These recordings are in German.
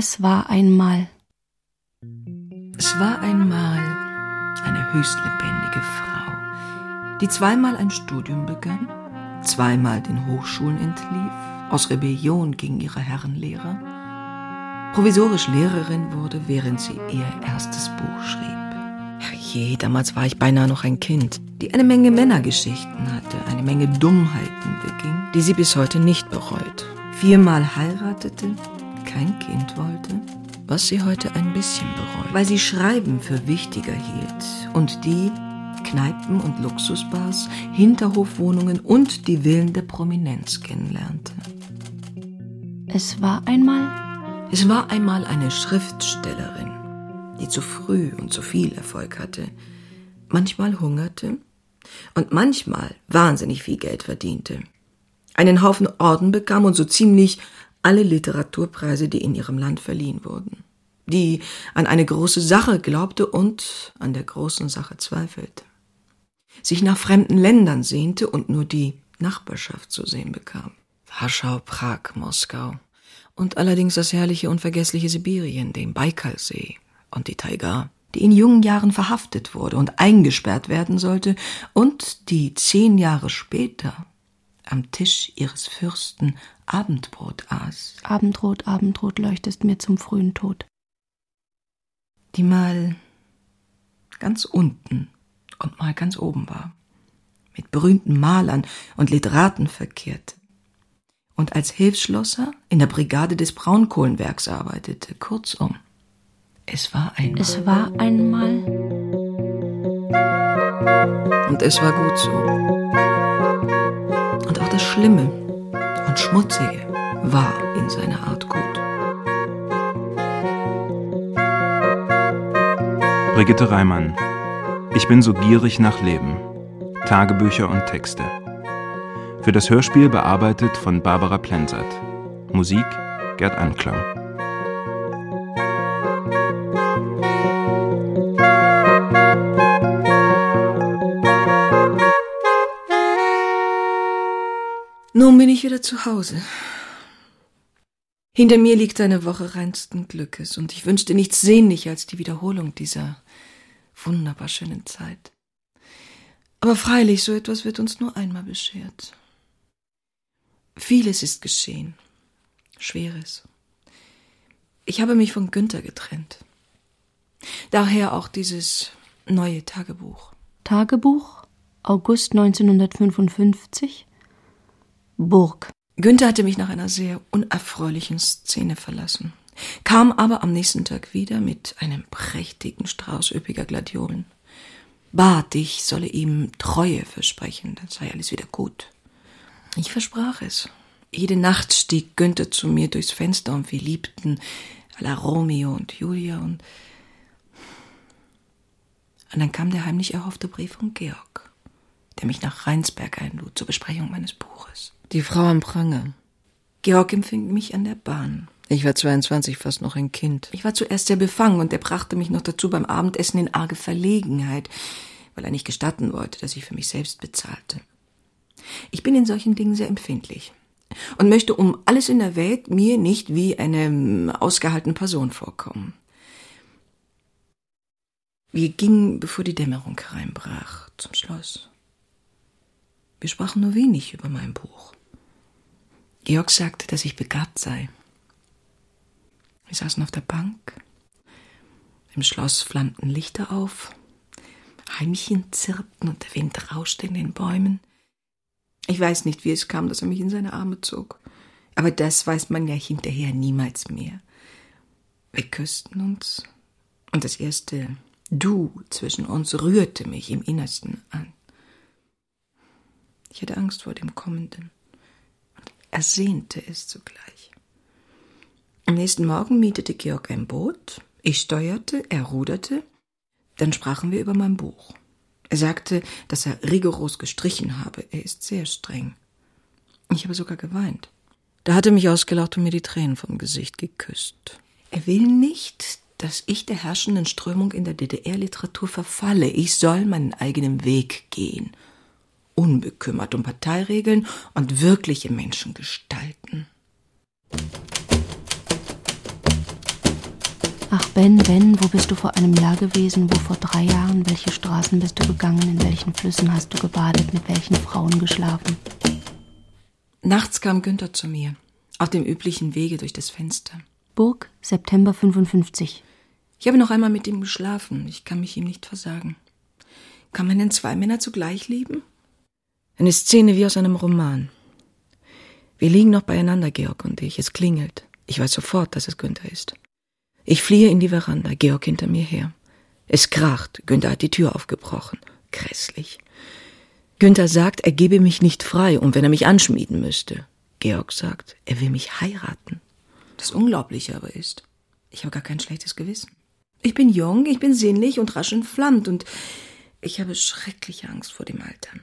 Es war einmal. Es war einmal eine höchst lebendige Frau, die zweimal ein Studium begann, zweimal den Hochschulen entlief, aus Rebellion gegen ihre Herrenlehrer, provisorisch Lehrerin wurde, während sie ihr erstes Buch schrieb. Je, damals war ich beinahe noch ein Kind, die eine Menge Männergeschichten hatte, eine Menge Dummheiten beging, die sie bis heute nicht bereut. Viermal heiratete, kein Kind wollte, was sie heute ein bisschen bereut, weil sie Schreiben für wichtiger hielt und die Kneipen und Luxusbars, Hinterhofwohnungen und die Villen der Prominenz kennenlernte. Es war einmal. Es war einmal eine Schriftstellerin, die zu früh und zu viel Erfolg hatte, manchmal hungerte und manchmal wahnsinnig viel Geld verdiente, einen Haufen Orden bekam und so ziemlich alle Literaturpreise, die in ihrem Land verliehen wurden, die an eine große Sache glaubte und an der großen Sache zweifelte, sich nach fremden Ländern sehnte und nur die Nachbarschaft zu sehen bekam. Warschau, Prag, Moskau und allerdings das herrliche und vergessliche Sibirien, den Baikalsee und die Taiga, die in jungen Jahren verhaftet wurde und eingesperrt werden sollte und die zehn Jahre später am Tisch ihres Fürsten Abendbrot aß. Abendrot, Abendrot leuchtest mir zum frühen Tod. Die mal ganz unten und mal ganz oben war, mit berühmten Malern und Literaten verkehrte und als Hilfsschlosser in der Brigade des Braunkohlenwerks arbeitete. Kurzum, es war einmal. Es war einmal. Und es war gut so. Und auch das Schlimme und Schmutzige war in seiner Art gut. Brigitte Reimann. Ich bin so gierig nach Leben. Tagebücher und Texte. Für das Hörspiel bearbeitet von Barbara Plensert. Musik Gerd Anklam. Bin ich wieder zu Hause. Hinter mir liegt eine Woche reinsten Glückes und ich wünschte nichts sehnlicher als die Wiederholung dieser wunderbar schönen Zeit. Aber freilich, so etwas wird uns nur einmal beschert. Vieles ist geschehen. Schweres. Ich habe mich von Günther getrennt. Daher auch dieses neue Tagebuch. Tagebuch, August 1955, Burg. Günther hatte mich nach einer sehr unerfreulichen Szene verlassen, kam aber am nächsten Tag wieder mit einem prächtigen Strauß üppiger Gladiolen, bat, ich solle ihm Treue versprechen, dann sei alles wieder gut. Ich versprach es. Jede Nacht stieg Günther zu mir durchs Fenster und wir liebten à la Romeo und Julia und und dann kam der heimlich erhoffte Brief von Georg, der mich nach Rheinsberg einlud zur Besprechung meines Buches. Die Frau am Pranger. Georg empfing mich an der Bahn. Ich war 22, fast noch ein Kind. Ich war zuerst sehr befangen und er brachte mich noch dazu beim Abendessen in arge Verlegenheit, weil er nicht gestatten wollte, dass ich für mich selbst bezahlte. Ich bin in solchen Dingen sehr empfindlich und möchte um alles in der Welt mir nicht wie eine ausgehaltene Person vorkommen. Wir gingen, bevor die Dämmerung hereinbrach, zum Schloss. Wir sprachen nur wenig über mein Buch. Georg sagte, dass ich begabt sei. Wir saßen auf der Bank. Im Schloss flammten Lichter auf. Heimchen zirpten und der Wind rauschte in den Bäumen. Ich weiß nicht, wie es kam, dass er mich in seine Arme zog. Aber das weiß man ja hinterher niemals mehr. Wir küssten uns und das erste Du zwischen uns rührte mich im Innersten an. Ich hatte Angst vor dem Kommenden ersehnte es zugleich. Am nächsten Morgen mietete Georg ein Boot, ich steuerte, er ruderte, dann sprachen wir über mein Buch. Er sagte, dass er rigoros gestrichen habe, er ist sehr streng. Ich habe sogar geweint. Da hat er mich ausgelacht und mir die Tränen vom Gesicht geküsst. Er will nicht, dass ich der herrschenden Strömung in der DDR-Literatur verfalle. Ich soll meinen eigenen Weg gehen, unbekümmert um Parteiregeln und wirkliche Menschen gestalten. Ach Ben, Ben, wo bist du vor einem Jahr gewesen? Wo vor drei Jahren? Welche Straßen bist du gegangen? In welchen Flüssen hast du gebadet? Mit welchen Frauen geschlafen? Nachts kam Günther zu mir, auf dem üblichen Wege durch das Fenster. Burg, September 55. Ich habe noch einmal mit ihm geschlafen. Ich kann mich ihm nicht versagen. Kann man denn zwei Männer zugleich lieben? Eine Szene wie aus einem Roman. Wir liegen noch beieinander, Georg und ich. Es klingelt. Ich weiß sofort, dass es Günther ist. Ich fliehe in die Veranda, Georg hinter mir her. Es kracht, Günther hat die Tür aufgebrochen. Grässlich. Günther sagt, er gebe mich nicht frei und wenn er mich anschmieden müsste. Georg sagt, er will mich heiraten. Das Unglaubliche aber ist, ich habe gar kein schlechtes Gewissen. Ich bin jung, ich bin sinnlich und rasch entflammt und ich habe schreckliche Angst vor dem Altern.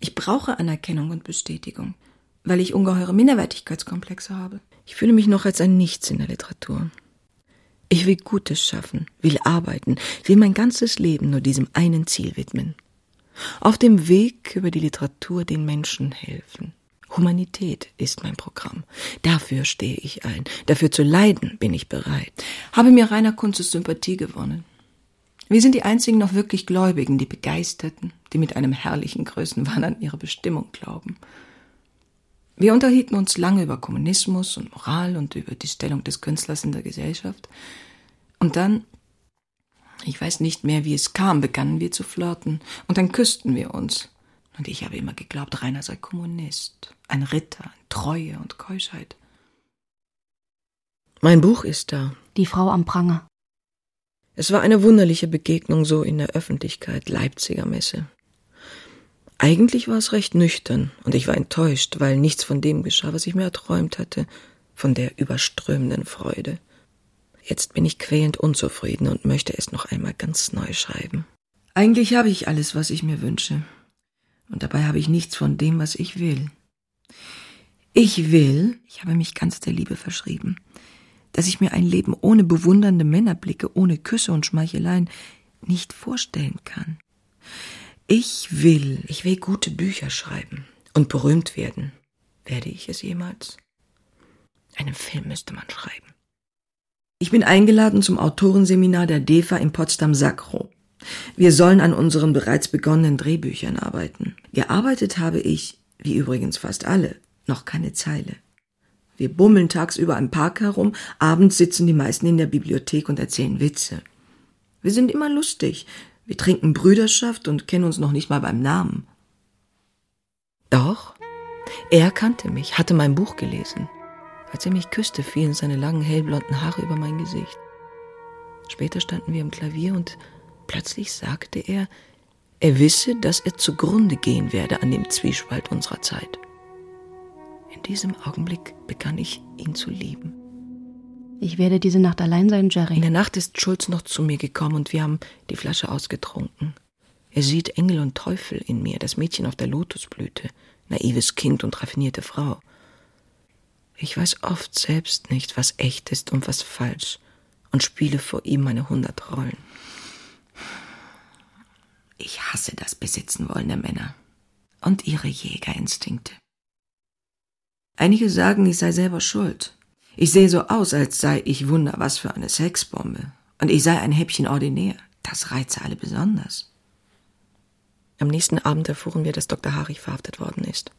Ich brauche Anerkennung und Bestätigung, weil ich ungeheure Minderwertigkeitskomplexe habe. Ich fühle mich noch als ein Nichts in der Literatur. Ich will Gutes schaffen, will arbeiten, will mein ganzes Leben nur diesem einen Ziel widmen. Auf dem Weg über die Literatur den Menschen helfen. Humanität ist mein Programm. Dafür stehe ich ein. Dafür zu leiden bin ich bereit. Habe mir Rainer Kunzes Sympathie gewonnen. Wir sind die einzigen noch wirklich Gläubigen, die Begeisterten, die mit einem herrlichen Größenwahn an ihre Bestimmung glauben. Wir unterhielten uns lange über Kommunismus und Moral und über die Stellung des Künstlers in der Gesellschaft. Und dann, ich weiß nicht mehr, wie es kam, begannen wir zu flirten. Und dann küssten wir uns. Und ich habe immer geglaubt, Rainer sei Kommunist, ein Ritter, ein Treue und Keuschheit. Mein Buch ist da. Die Frau am Pranger. Es war eine wunderliche Begegnung so in der Öffentlichkeit Leipziger Messe. Eigentlich war es recht nüchtern, und ich war enttäuscht, weil nichts von dem geschah, was ich mir erträumt hatte, von der überströmenden Freude. Jetzt bin ich quälend unzufrieden und möchte es noch einmal ganz neu schreiben. Eigentlich habe ich alles, was ich mir wünsche, und dabei habe ich nichts von dem, was ich will. Ich will, ich habe mich ganz der Liebe verschrieben, dass ich mir ein Leben ohne bewundernde Männerblicke, ohne Küsse und Schmeicheleien nicht vorstellen kann. Ich will, ich will gute Bücher schreiben und berühmt werden. Werde ich es jemals? Einen Film müsste man schreiben. Ich bin eingeladen zum Autorenseminar der DEFA in Potsdam-Sacro. Wir sollen an unseren bereits begonnenen Drehbüchern arbeiten. Gearbeitet habe ich, wie übrigens fast alle, noch keine Zeile. Wir bummeln tagsüber im Park herum, abends sitzen die meisten in der Bibliothek und erzählen Witze. Wir sind immer lustig, wir trinken Brüderschaft und kennen uns noch nicht mal beim Namen. Doch, er kannte mich, hatte mein Buch gelesen. Als er mich küsste, fielen seine langen hellblonden Haare über mein Gesicht. Später standen wir im Klavier und plötzlich sagte er, er wisse, dass er zugrunde gehen werde an dem Zwiespalt unserer Zeit. In diesem Augenblick begann ich, ihn zu lieben. Ich werde diese Nacht allein sein, Jerry. In der Nacht ist Schulz noch zu mir gekommen und wir haben die Flasche ausgetrunken. Er sieht Engel und Teufel in mir, das Mädchen auf der Lotusblüte, naives Kind und raffinierte Frau. Ich weiß oft selbst nicht, was echt ist und was falsch, und spiele vor ihm meine hundert Rollen. Ich hasse das Besitzen wollen der Männer und ihre Jägerinstinkte. Einige sagen, ich sei selber schuld. Ich sehe so aus, als sei ich Wunder was für eine Sexbombe. Und ich sei ein Häppchen ordinär. Das reize alle besonders. Am nächsten Abend erfuhren wir, dass Dr. Harich verhaftet worden ist.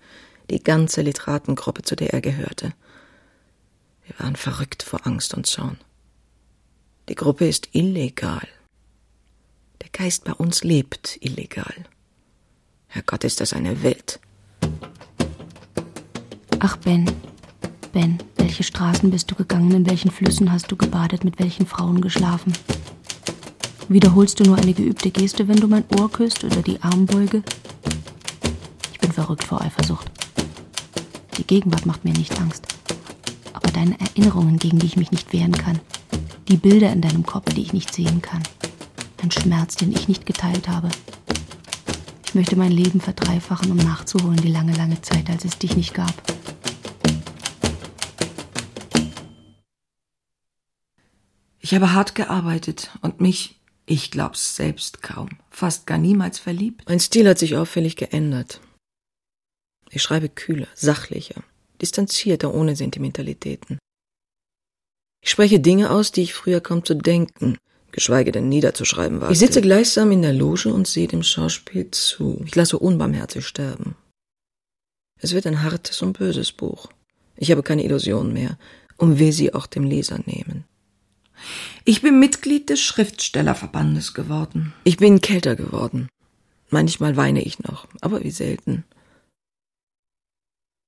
Die ganze Literatengruppe, zu der er gehörte. Wir waren verrückt vor Angst und Zorn. Die Gruppe ist illegal. Der Geist bei uns lebt illegal. Herrgott, ist das eine Welt. Ach, Ben, Ben, welche Straßen bist du gegangen, in welchen Flüssen hast du gebadet, mit welchen Frauen geschlafen? Wiederholst du nur eine geübte Geste, wenn du mein Ohr küsst oder die Armbeuge? Ich bin verrückt vor Eifersucht. Die Gegenwart macht mir nicht Angst. Aber deine Erinnerungen, gegen die ich mich nicht wehren kann. Die Bilder in deinem Kopf, die ich nicht sehen kann. Ein Schmerz, den ich nicht geteilt habe. Ich möchte mein Leben verdreifachen, um nachzuholen die lange, lange Zeit, als es dich nicht gab. Ich habe hart gearbeitet und mich, ich glaub's selbst kaum, fast gar niemals verliebt. Mein Stil hat sich auffällig geändert. Ich schreibe kühler, sachlicher, distanzierter, ohne Sentimentalitäten. Ich spreche Dinge aus, die ich früher kaum zu denken, geschweige denn niederzuschreiben war. Ich sitze gleichsam in der Loge und sehe dem Schauspiel zu. Ich lasse unbarmherzig sterben. Es wird ein hartes und böses Buch. Ich habe keine Illusionen mehr und will sie auch dem Leser nehmen. Ich bin Mitglied des Schriftstellerverbandes geworden. Ich bin kälter geworden. Manchmal weine ich noch, aber wie selten.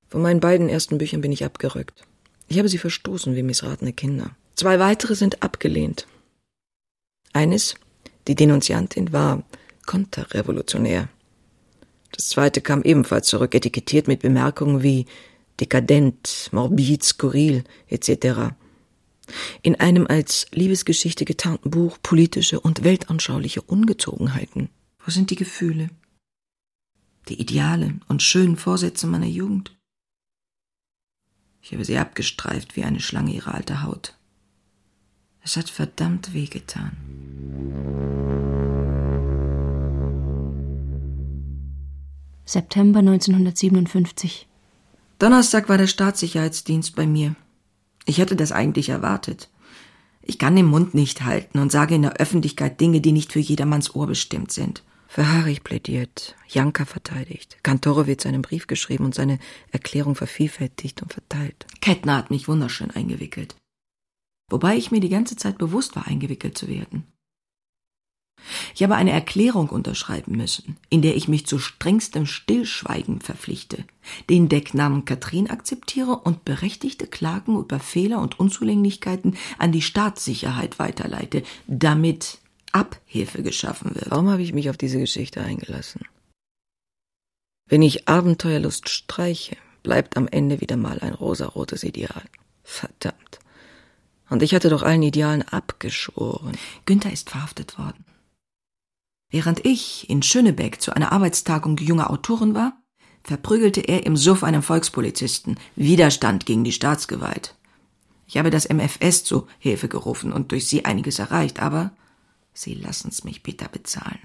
Von meinen beiden ersten Büchern bin ich abgerückt. Ich habe sie verstoßen wie missratene Kinder. Zwei weitere sind abgelehnt. Eines, die Denunziantin, war konterrevolutionär. Das zweite kam ebenfalls zurück, etikettiert mit Bemerkungen wie dekadent, morbid, skurril etc. In einem als Liebesgeschichte getarnten Buch politische und weltanschauliche Ungezogenheiten. Wo sind die Gefühle? Die Ideale und schönen Vorsätze meiner Jugend? Ich habe sie abgestreift wie eine Schlange ihre alte Haut. Es hat verdammt wehgetan. September 1957. Donnerstag war der Staatssicherheitsdienst bei mir. Ich hätte das eigentlich erwartet. Ich kann den Mund nicht halten und sage in der Öffentlichkeit Dinge, die nicht für jedermanns Ohr bestimmt sind. Für Harich plädiert, Janka verteidigt, Kantorowitz einen Brief geschrieben und seine Erklärung vervielfältigt und verteilt. Kettner hat mich wunderschön eingewickelt. Wobei ich mir die ganze Zeit bewusst war, eingewickelt zu werden. Ich habe eine Erklärung unterschreiben müssen, in der ich mich zu strengstem Stillschweigen verpflichte, den Decknamen Katrin akzeptiere und berechtigte Klagen über Fehler und Unzulänglichkeiten an die Staatssicherheit weiterleite, damit Abhilfe geschaffen wird. Warum habe ich mich auf diese Geschichte eingelassen? Wenn ich Abenteuerlust streiche, bleibt am Ende wieder mal ein rosarotes Ideal. Verdammt. Und ich hatte doch allen Idealen abgeschworen. Günther ist verhaftet worden. Während ich in Schönebeck zu einer Arbeitstagung junger Autoren war, verprügelte er im Suff einen Volkspolizisten. Widerstand gegen die Staatsgewalt. Ich habe das MFS zu Hilfe gerufen und durch sie einiges erreicht, aber Sie lassen's mich bitter bezahlen.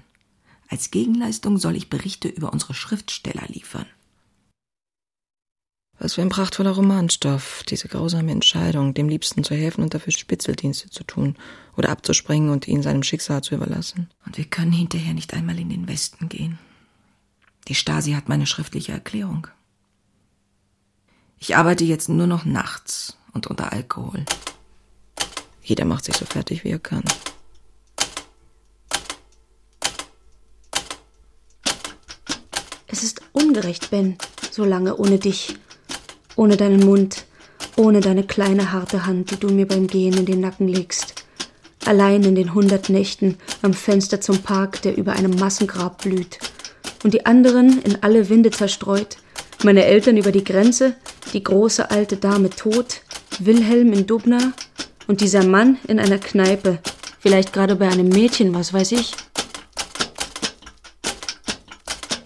Als Gegenleistung soll ich Berichte über unsere Schriftsteller liefern. Was für ein prachtvoller Romanstoff, diese grausame Entscheidung, dem Liebsten zu helfen und dafür Spitzeldienste zu tun oder abzuspringen und ihn seinem Schicksal zu überlassen. Und wir können hinterher nicht einmal in den Westen gehen. Die Stasi hat meine schriftliche Erklärung. Ich arbeite jetzt nur noch nachts und unter Alkohol. Jeder macht sich so fertig, wie er kann. Es ist ungerecht, Ben, so lange ohne dich, ohne deinen Mund, ohne deine kleine harte Hand, die du mir beim Gehen in den Nacken legst. Allein in den hundert Nächten am Fenster zum Park, der über einem Massengrab blüht. Und die anderen in alle Winde zerstreut, meine Eltern über die Grenze, die große alte Dame tot, Wilhelm in Dubna und dieser Mann in einer Kneipe, vielleicht gerade bei einem Mädchen, was weiß ich.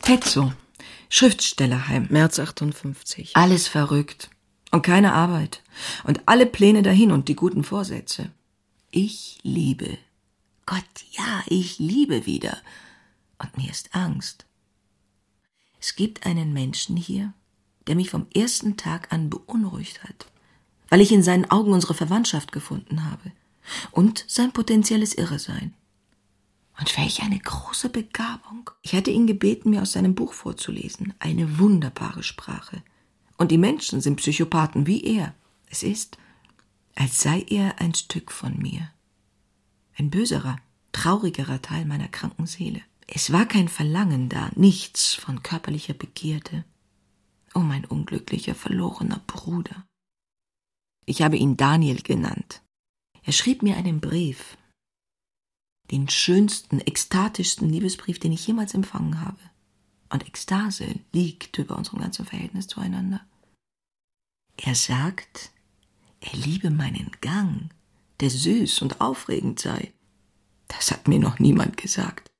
Petzo, Schriftstellerheim, März 58. Alles verrückt. Und keine Arbeit. Und alle Pläne dahin und die guten Vorsätze. Ich liebe. Gott, ja, ich liebe wieder. Und mir ist Angst. Es gibt einen Menschen hier, der mich vom ersten Tag an beunruhigt hat, weil ich in seinen Augen unsere Verwandtschaft gefunden habe und sein potenzielles Irresein. Und welch eine große Begabung. Ich hatte ihn gebeten, mir aus seinem Buch vorzulesen. Eine wunderbare Sprache. Und die Menschen sind Psychopathen wie er. Es ist, als sei er ein Stück von mir. Ein böserer, traurigerer Teil meiner kranken Seele. Es war kein Verlangen da, nichts von körperlicher Begierde. Oh mein unglücklicher, verlorener Bruder. Ich habe ihn Daniel genannt. Er schrieb mir einen Brief, den schönsten, ekstatischsten Liebesbrief, den ich jemals empfangen habe. Und Ekstase liegt über unserem ganzen Verhältnis zueinander. Er sagt, er liebe meinen Gang, der süß und aufregend sei. Das hat mir noch niemand gesagt.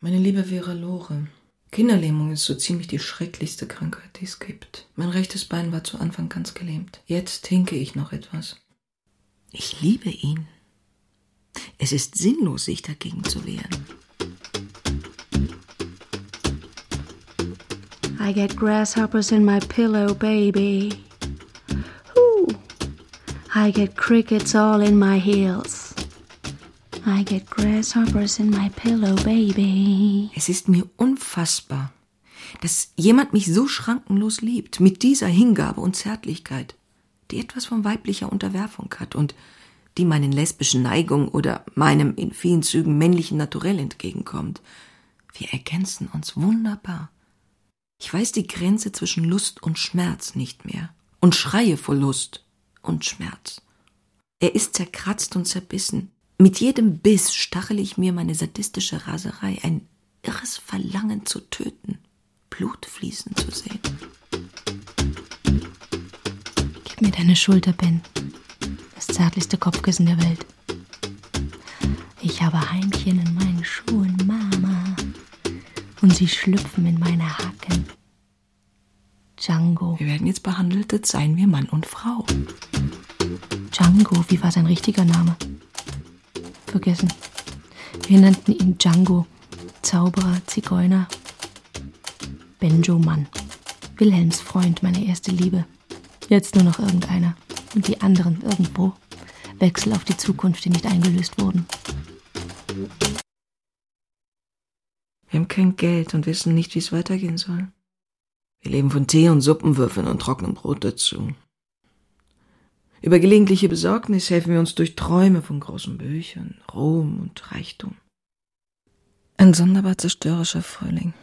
Meine liebe Vera Lore, Kinderlähmung ist so ziemlich die schrecklichste Krankheit, die es gibt. Mein rechtes Bein war zu Anfang ganz gelähmt. Jetzt hinke ich noch etwas. Ich liebe ihn. Es ist sinnlos, sich dagegen zu wehren. I get grasshoppers in my pillow, baby. Ooh. I get crickets all in my heels. I get grasshoppers in my pillow, baby. Es ist mir unfassbar, dass jemand mich so schrankenlos liebt, mit dieser Hingabe und Zärtlichkeit, die etwas von weiblicher Unterwerfung hat und die meinen lesbischen Neigungen oder meinem in vielen Zügen männlichen Naturell entgegenkommt. Wir ergänzen uns wunderbar. Ich weiß die Grenze zwischen Lust und Schmerz nicht mehr und schreie vor Lust und Schmerz. Er ist zerkratzt und zerbissen. Mit jedem Biss stachel ich mir meine sadistische Raserei, ein irres Verlangen zu töten, Blut fließen zu sehen. Gib mir deine Schulter, Ben. Zärtlichste Kopfkissen der Welt. Ich habe Heimchen in meinen Schuhen, Mama. Und sie schlüpfen in meine Hacken. Django. Wir werden jetzt behandelt, als seien wir Mann und Frau. Django, wie war sein richtiger Name? Vergessen. Wir nannten ihn Django. Zauberer, Zigeuner. Benjo Mann. Wilhelms Freund, meine erste Liebe. Jetzt nur noch irgendeiner. Und die anderen irgendwo. Wechsel auf die Zukunft, die nicht eingelöst wurden. Wir haben kein Geld und wissen nicht, wie es weitergehen soll. Wir leben von Tee und Suppenwürfeln und trockenem Brot dazu. Über gelegentliche Besorgnis helfen wir uns durch Träume von großen Büchern, Ruhm und Reichtum. Ein sonderbar zerstörerischer Frühling.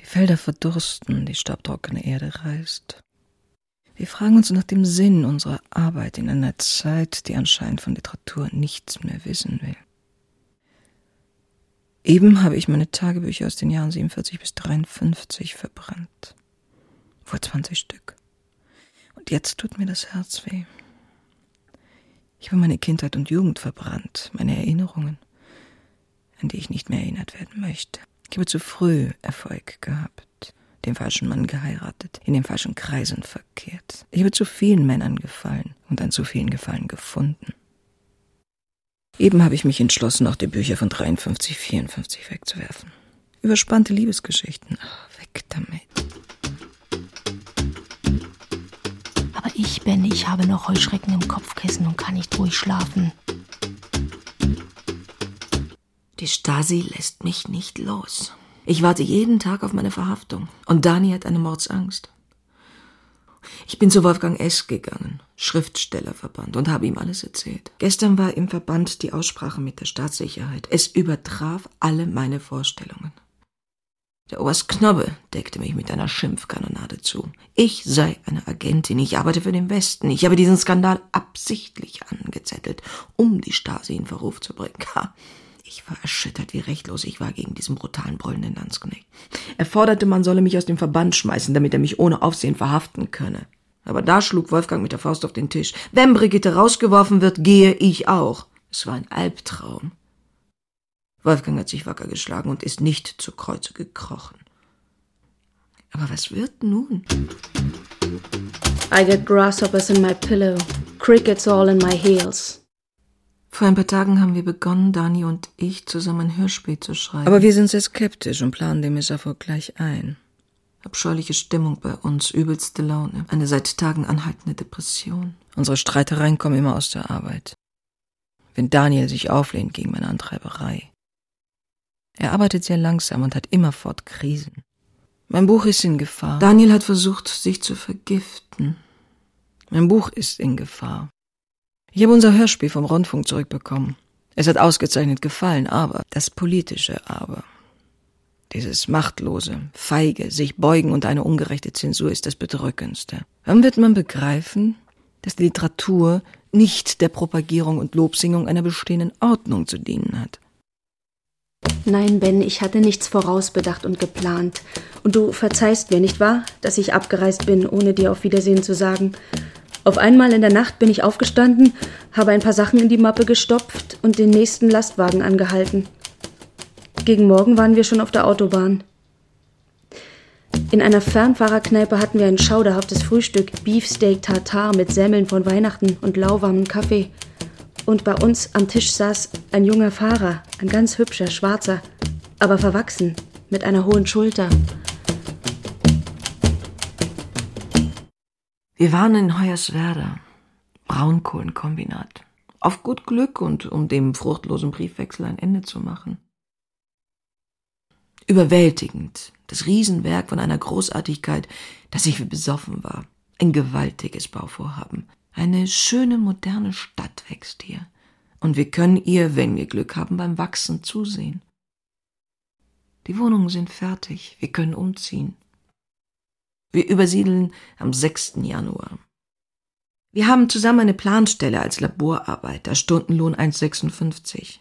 Die Felder verdursten, die staubtrockene Erde reißt. Wir fragen uns nach dem Sinn unserer Arbeit in einer Zeit, die anscheinend von Literatur nichts mehr wissen will. Eben habe ich meine Tagebücher aus den Jahren 47 bis 53 verbrannt. Vor 20 Stück. Und jetzt tut mir das Herz weh. Ich habe meine Kindheit und Jugend verbrannt, meine Erinnerungen, an die ich nicht mehr erinnert werden möchte. Ich habe zu früh Erfolg gehabt, den falschen Mann geheiratet, in den falschen Kreisen verkehrt. Ich habe zu vielen Männern gefallen und an zu vielen Gefallen gefunden. Eben habe ich mich entschlossen, auch die Bücher von 53, 54 wegzuwerfen. Überspannte Liebesgeschichten. Ach, weg damit. Aber ich, Ben, ich habe noch Heuschrecken im Kopfkissen und kann nicht ruhig schlafen. Die Stasi lässt mich nicht los. Ich warte jeden Tag auf meine Verhaftung. Und Dani hat eine Mordsangst. Ich bin zu Wolfgang S. gegangen, Schriftstellerverband, und habe ihm alles erzählt. Gestern war im Verband die Aussprache mit der Staatssicherheit. Es übertraf alle meine Vorstellungen. Der Oberst Knobbe deckte mich mit einer Schimpfkanonade zu. Ich sei eine Agentin, ich arbeite für den Westen. Ich habe diesen Skandal absichtlich angezettelt, um die Stasi in Verruf zu bringen. Ich war erschüttert, wie rechtlos ich war gegen diesen brutalen, brüllenden Landsknecht. Er forderte, man solle mich aus dem Verband schmeißen, damit er mich ohne Aufsehen verhaften könne. Aber da schlug Wolfgang mit der Faust auf den Tisch. Wenn Brigitte rausgeworfen wird, gehe ich auch. Es war ein Albtraum. Wolfgang hat sich wacker geschlagen und ist nicht zu Kreuze gekrochen. Aber was wird nun? I get grasshoppers in my pillow, crickets all in my heels. Vor ein paar Tagen haben wir begonnen, Dani und ich zusammen ein Hörspiel zu schreiben. Aber wir sind sehr skeptisch und planen den Misserfolg gleich ein. Abscheuliche Stimmung bei uns, übelste Laune, eine seit Tagen anhaltende Depression. Unsere Streitereien kommen immer aus der Arbeit. Wenn Daniel sich auflehnt gegen meine Antreiberei. Er arbeitet sehr langsam und hat immerfort Krisen. Mein Buch ist in Gefahr. Daniel hat versucht, sich zu vergiften. Mein Buch ist in Gefahr. Ich habe unser Hörspiel vom Rundfunk zurückbekommen. Es hat ausgezeichnet gefallen, aber das politische Aber. Dieses machtlose, feige, sich beugen und eine ungerechte Zensur ist das Bedrückendste. Wann wird man begreifen, dass die Literatur nicht der Propagierung und Lobsingung einer bestehenden Ordnung zu dienen hat? Nein, Ben, ich hatte nichts vorausbedacht und geplant. Und du verzeihst mir, nicht wahr, dass ich abgereist bin, ohne dir auf Wiedersehen zu sagen. Auf einmal in der Nacht bin ich aufgestanden, habe ein paar Sachen in die Mappe gestopft und den nächsten Lastwagen angehalten. Gegen Morgen waren wir schon auf der Autobahn. In einer Fernfahrerkneipe hatten wir ein schauderhaftes Frühstück, Beefsteak Tartar mit Semmeln von Weihnachten und lauwarmen Kaffee. Und bei uns am Tisch saß ein junger Fahrer, ein ganz hübscher, schwarzer, aber verwachsen, mit einer hohen Schulter. Wir waren in Hoyerswerda. Braunkohlenkombinat. Auf gut Glück und um dem fruchtlosen Briefwechsel ein Ende zu machen. Überwältigend, das Riesenwerk von einer Großartigkeit, dass ich wie besoffen war. Ein gewaltiges Bauvorhaben. Eine schöne moderne Stadt wächst hier. Und wir können ihr, wenn wir Glück haben, beim Wachsen zusehen. Die Wohnungen sind fertig, wir können umziehen. Wir übersiedeln am 6. Januar. Wir haben zusammen eine Planstelle als Laborarbeiter, Stundenlohn 1,56.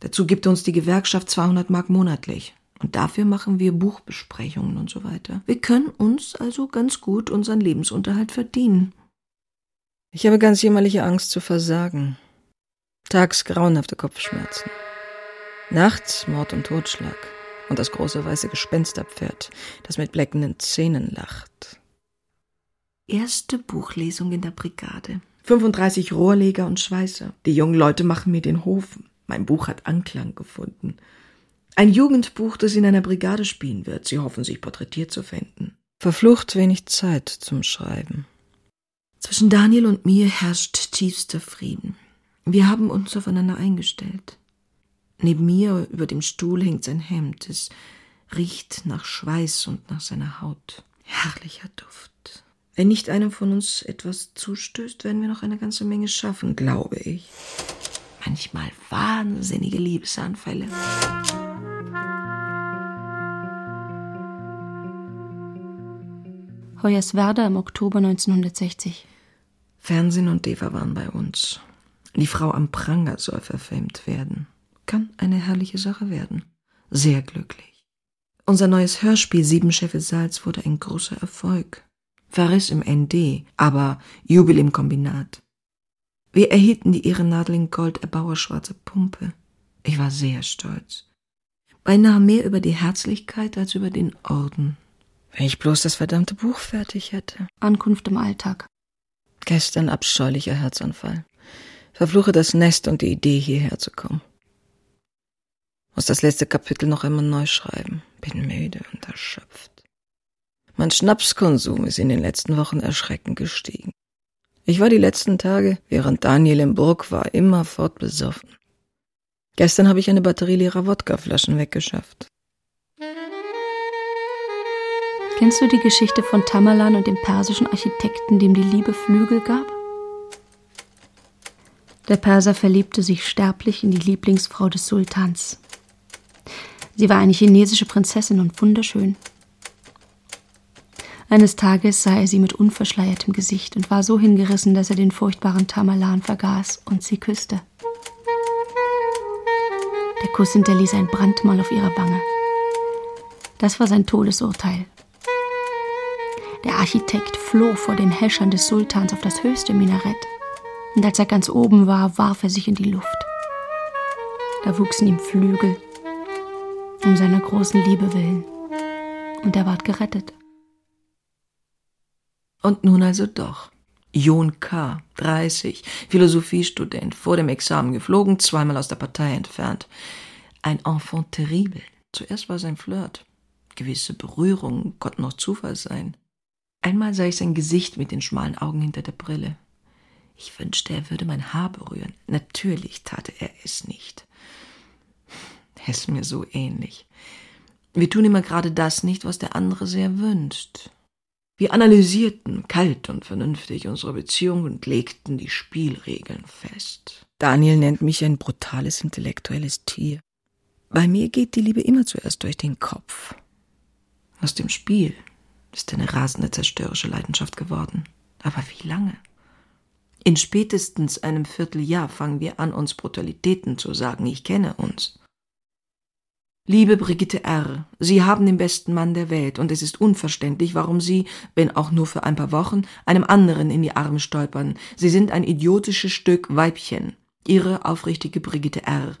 Dazu gibt uns die Gewerkschaft 200 Mark monatlich. Und dafür machen wir Buchbesprechungen und so weiter. Wir können uns also ganz gut unseren Lebensunterhalt verdienen. Ich habe ganz jämmerliche Angst zu versagen. Tags grauenhafte Kopfschmerzen. Nachts Mord und Totschlag und das große weiße Gespensterpferd, das mit bleckenden Zähnen lacht. Erste Buchlesung in der Brigade. 35 Rohrleger und Schweißer. Die jungen Leute machen mir den Hof. Mein Buch hat Anklang gefunden. Ein Jugendbuch, das in einer Brigade spielen wird. Sie hoffen, sich porträtiert zu finden. Verflucht wenig Zeit zum Schreiben. Zwischen Daniel und mir herrscht tiefster Frieden. Wir haben uns aufeinander eingestellt. Neben mir über dem Stuhl hängt sein Hemd. Es riecht nach Schweiß und nach seiner Haut. Herrlicher Duft. Wenn nicht einem von uns etwas zustößt, werden wir noch eine ganze Menge schaffen, glaube ich. Manchmal wahnsinnige Liebesanfälle. Hoyerswerda im Oktober 1960. Fernsehen und Eva waren bei uns. Die Frau am Pranger soll verfilmt werden kann eine herrliche Sache werden. Sehr glücklich. Unser neues Hörspiel Sieben Scheffel Salz wurde ein großer Erfolg. Verriss im ND, aber Jubel im Kombinat. Wir erhielten die Ehrennadel in Gold erbauer schwarze Pumpe. Ich war sehr stolz. Beinahe mehr über die Herzlichkeit als über den Orden. Wenn ich bloß das verdammte Buch fertig hätte. Ankunft im Alltag. Gestern abscheulicher Herzanfall. Verfluche das Nest und die Idee, hierher zu kommen. Muss das letzte Kapitel noch einmal neu schreiben. Bin müde und erschöpft. Mein Schnapskonsum ist in den letzten Wochen erschreckend gestiegen. Ich war die letzten Tage, während Daniel im Burg war, immerfort besoffen. Gestern habe ich eine Batterie leerer Wodkaflaschen weggeschafft. Kennst du die Geschichte von Tamerlan und dem persischen Architekten, dem die Liebe Flügel gab? Der Perser verliebte sich sterblich in die Lieblingsfrau des Sultans. Sie war eine chinesische Prinzessin und wunderschön. Eines Tages sah er sie mit unverschleiertem Gesicht und war so hingerissen, dass er den furchtbaren Tamerlan vergaß und sie küsste. Der Kuss hinterließ ein Brandmal auf ihrer Wange. Das war sein Todesurteil. Der Architekt floh vor den Häschern des Sultans auf das höchste Minarett, und als er ganz oben war, warf er sich in die Luft. Da wuchsen ihm Flügel um seiner großen Liebe willen. Und er ward gerettet. Und nun also doch. John K., 30, Philosophiestudent, vor dem Examen geflogen, zweimal aus der Partei entfernt. Ein Enfant terrible. Zuerst war sein Flirt. Gewisse Berührungen konnten noch Zufall sein. Einmal sah ich sein Gesicht mit den schmalen Augen hinter der Brille. Ich wünschte, er würde mein Haar berühren. Natürlich tat er es nicht. Ist mir so ähnlich. Wir tun immer gerade das nicht, was der andere sehr wünscht. Wir analysierten kalt und vernünftig unsere Beziehung und legten die Spielregeln fest. Daniel nennt mich ein brutales intellektuelles Tier. Bei mir geht die Liebe immer zuerst durch den Kopf. Aus dem Spiel ist eine rasende zerstörerische Leidenschaft geworden. Aber wie lange? In spätestens einem Vierteljahr fangen wir an, uns Brutalitäten zu sagen. Ich kenne uns. Liebe Brigitte R., Sie haben den besten Mann der Welt, und es ist unverständlich, warum Sie, wenn auch nur für ein paar Wochen, einem anderen in die Arme stolpern. Sie sind ein idiotisches Stück Weibchen. Ihre aufrichtige Brigitte R.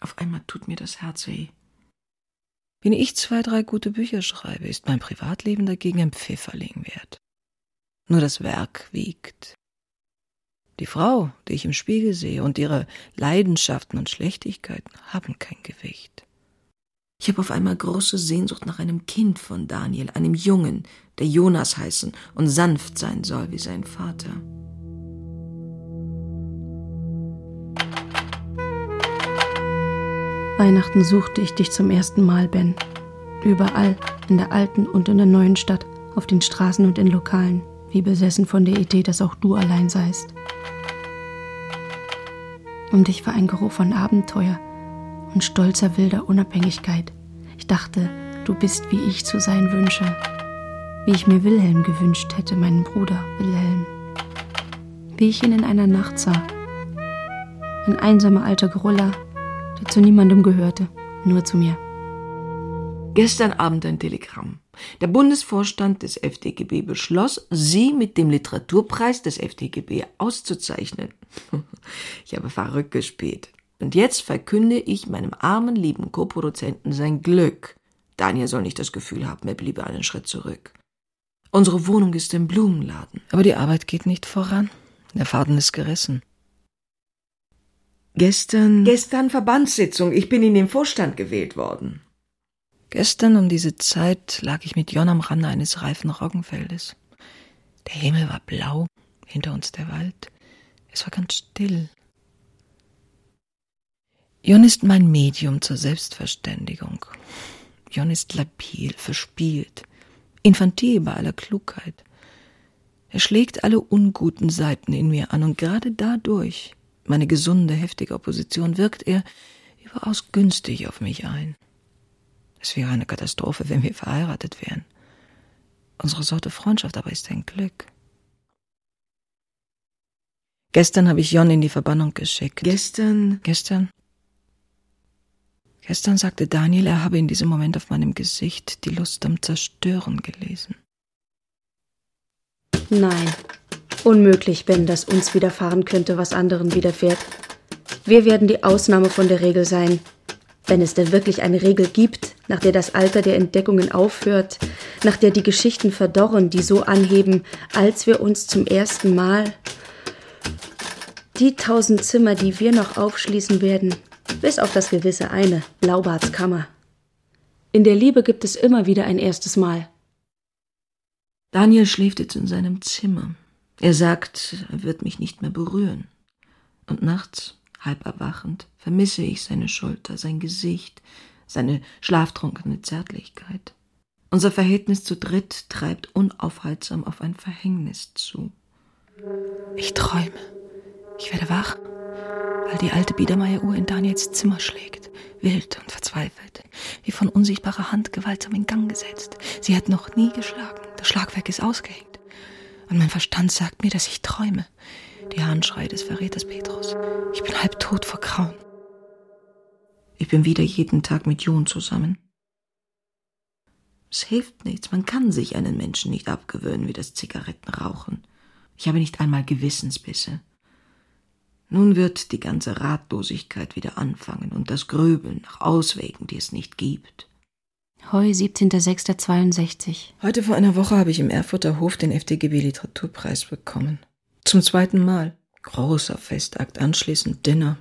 Auf einmal tut mir das Herz weh. Wenn ich zwei, drei gute Bücher schreibe, ist mein Privatleben dagegen ein Pfifferling wert. Nur das Werk wiegt. Die Frau, die ich im Spiegel sehe, und ihre Leidenschaften und Schlechtigkeiten haben kein Gewicht. Ich habe auf einmal große Sehnsucht nach einem Kind von Daniel, einem Jungen, der Jonas heißen und sanft sein soll wie sein Vater. Weihnachten suchte ich dich zum ersten Mal, Ben. Überall, in der alten und in der neuen Stadt, auf den Straßen und in Lokalen, wie besessen von der Idee, dass auch du allein seist. Um dich war ein Geruch von Abenteuer, und stolzer wilder Unabhängigkeit. Ich dachte, du bist, wie ich zu sein wünsche, wie ich mir Wilhelm gewünscht hätte, meinen Bruder Wilhelm, wie ich ihn in einer Nacht sah. Ein einsamer alter Geruller, der zu niemandem gehörte, nur zu mir. Gestern Abend ein Telegramm. Der Bundesvorstand des FDGB beschloss, Sie mit dem Literaturpreis des FDGB auszuzeichnen. Ich habe verrückt gespielt. Und jetzt verkünde ich meinem armen, lieben Co-Produzenten sein Glück. Daniel soll nicht das Gefühl haben, er bliebe einen Schritt zurück. Unsere Wohnung ist im Blumenladen. Aber die Arbeit geht nicht voran. Der Faden ist gerissen. Gestern. Gestern Verbandssitzung. Ich bin in den Vorstand gewählt worden. Gestern um diese Zeit lag ich mit Jon am Rande eines reifen Roggenfeldes. Der Himmel war blau, hinter uns der Wald. Es war ganz still. Jon ist mein Medium zur Selbstverständigung. Jon ist labil, verspielt, infantil bei aller Klugheit. Er schlägt alle unguten Seiten in mir an und gerade dadurch, meine gesunde, heftige Opposition, wirkt er überaus günstig auf mich ein. Es wäre eine Katastrophe, wenn wir verheiratet wären. Unsere Sorte Freundschaft aber ist ein Glück. Gestern habe ich Jon in die Verbannung geschickt. Gestern? Gestern? Gestern sagte Daniel, er habe in diesem Moment auf meinem Gesicht die Lust am Zerstören gelesen. Nein, unmöglich, wenn das uns widerfahren könnte, was anderen widerfährt. Wir werden die Ausnahme von der Regel sein. Wenn es denn wirklich eine Regel gibt, nach der das Alter der Entdeckungen aufhört, nach der die Geschichten verdorren, die so anheben, als wir uns zum ersten Mal die tausend Zimmer, die wir noch aufschließen werden, bis auf das gewisse eine, Blaubarts Kammer. In der Liebe gibt es immer wieder ein erstes Mal. Daniel schläft jetzt in seinem Zimmer. Er sagt, er wird mich nicht mehr berühren. Und nachts, halb erwachend, vermisse ich seine Schulter, sein Gesicht, seine schlaftrunkene Zärtlichkeit. Unser Verhältnis zu dritt treibt unaufhaltsam auf ein Verhängnis zu. Ich träume. Ich werde wach, weil die alte Biedermeieruhr in Daniels Zimmer schlägt, wild und verzweifelt, wie von unsichtbarer Hand gewaltsam in Gang gesetzt. Sie hat noch nie geschlagen, das Schlagwerk ist ausgehängt. Und mein Verstand sagt mir, dass ich träume. Die Handschrei des Verräters Petrus. Ich bin halb tot vor Grauen. Ich bin wieder jeden Tag mit John zusammen. Es hilft nichts, man kann sich einen Menschen nicht abgewöhnen wie das Zigarettenrauchen. Ich habe nicht einmal Gewissensbisse. Nun wird die ganze Ratlosigkeit wieder anfangen und das Grübeln nach Auswegen, die es nicht gibt. Heu, 17.06.62. Heute vor einer Woche habe ich im Erfurter Hof den FDGB Literaturpreis bekommen. Zum zweiten Mal. Großer Festakt, anschließend Dinner.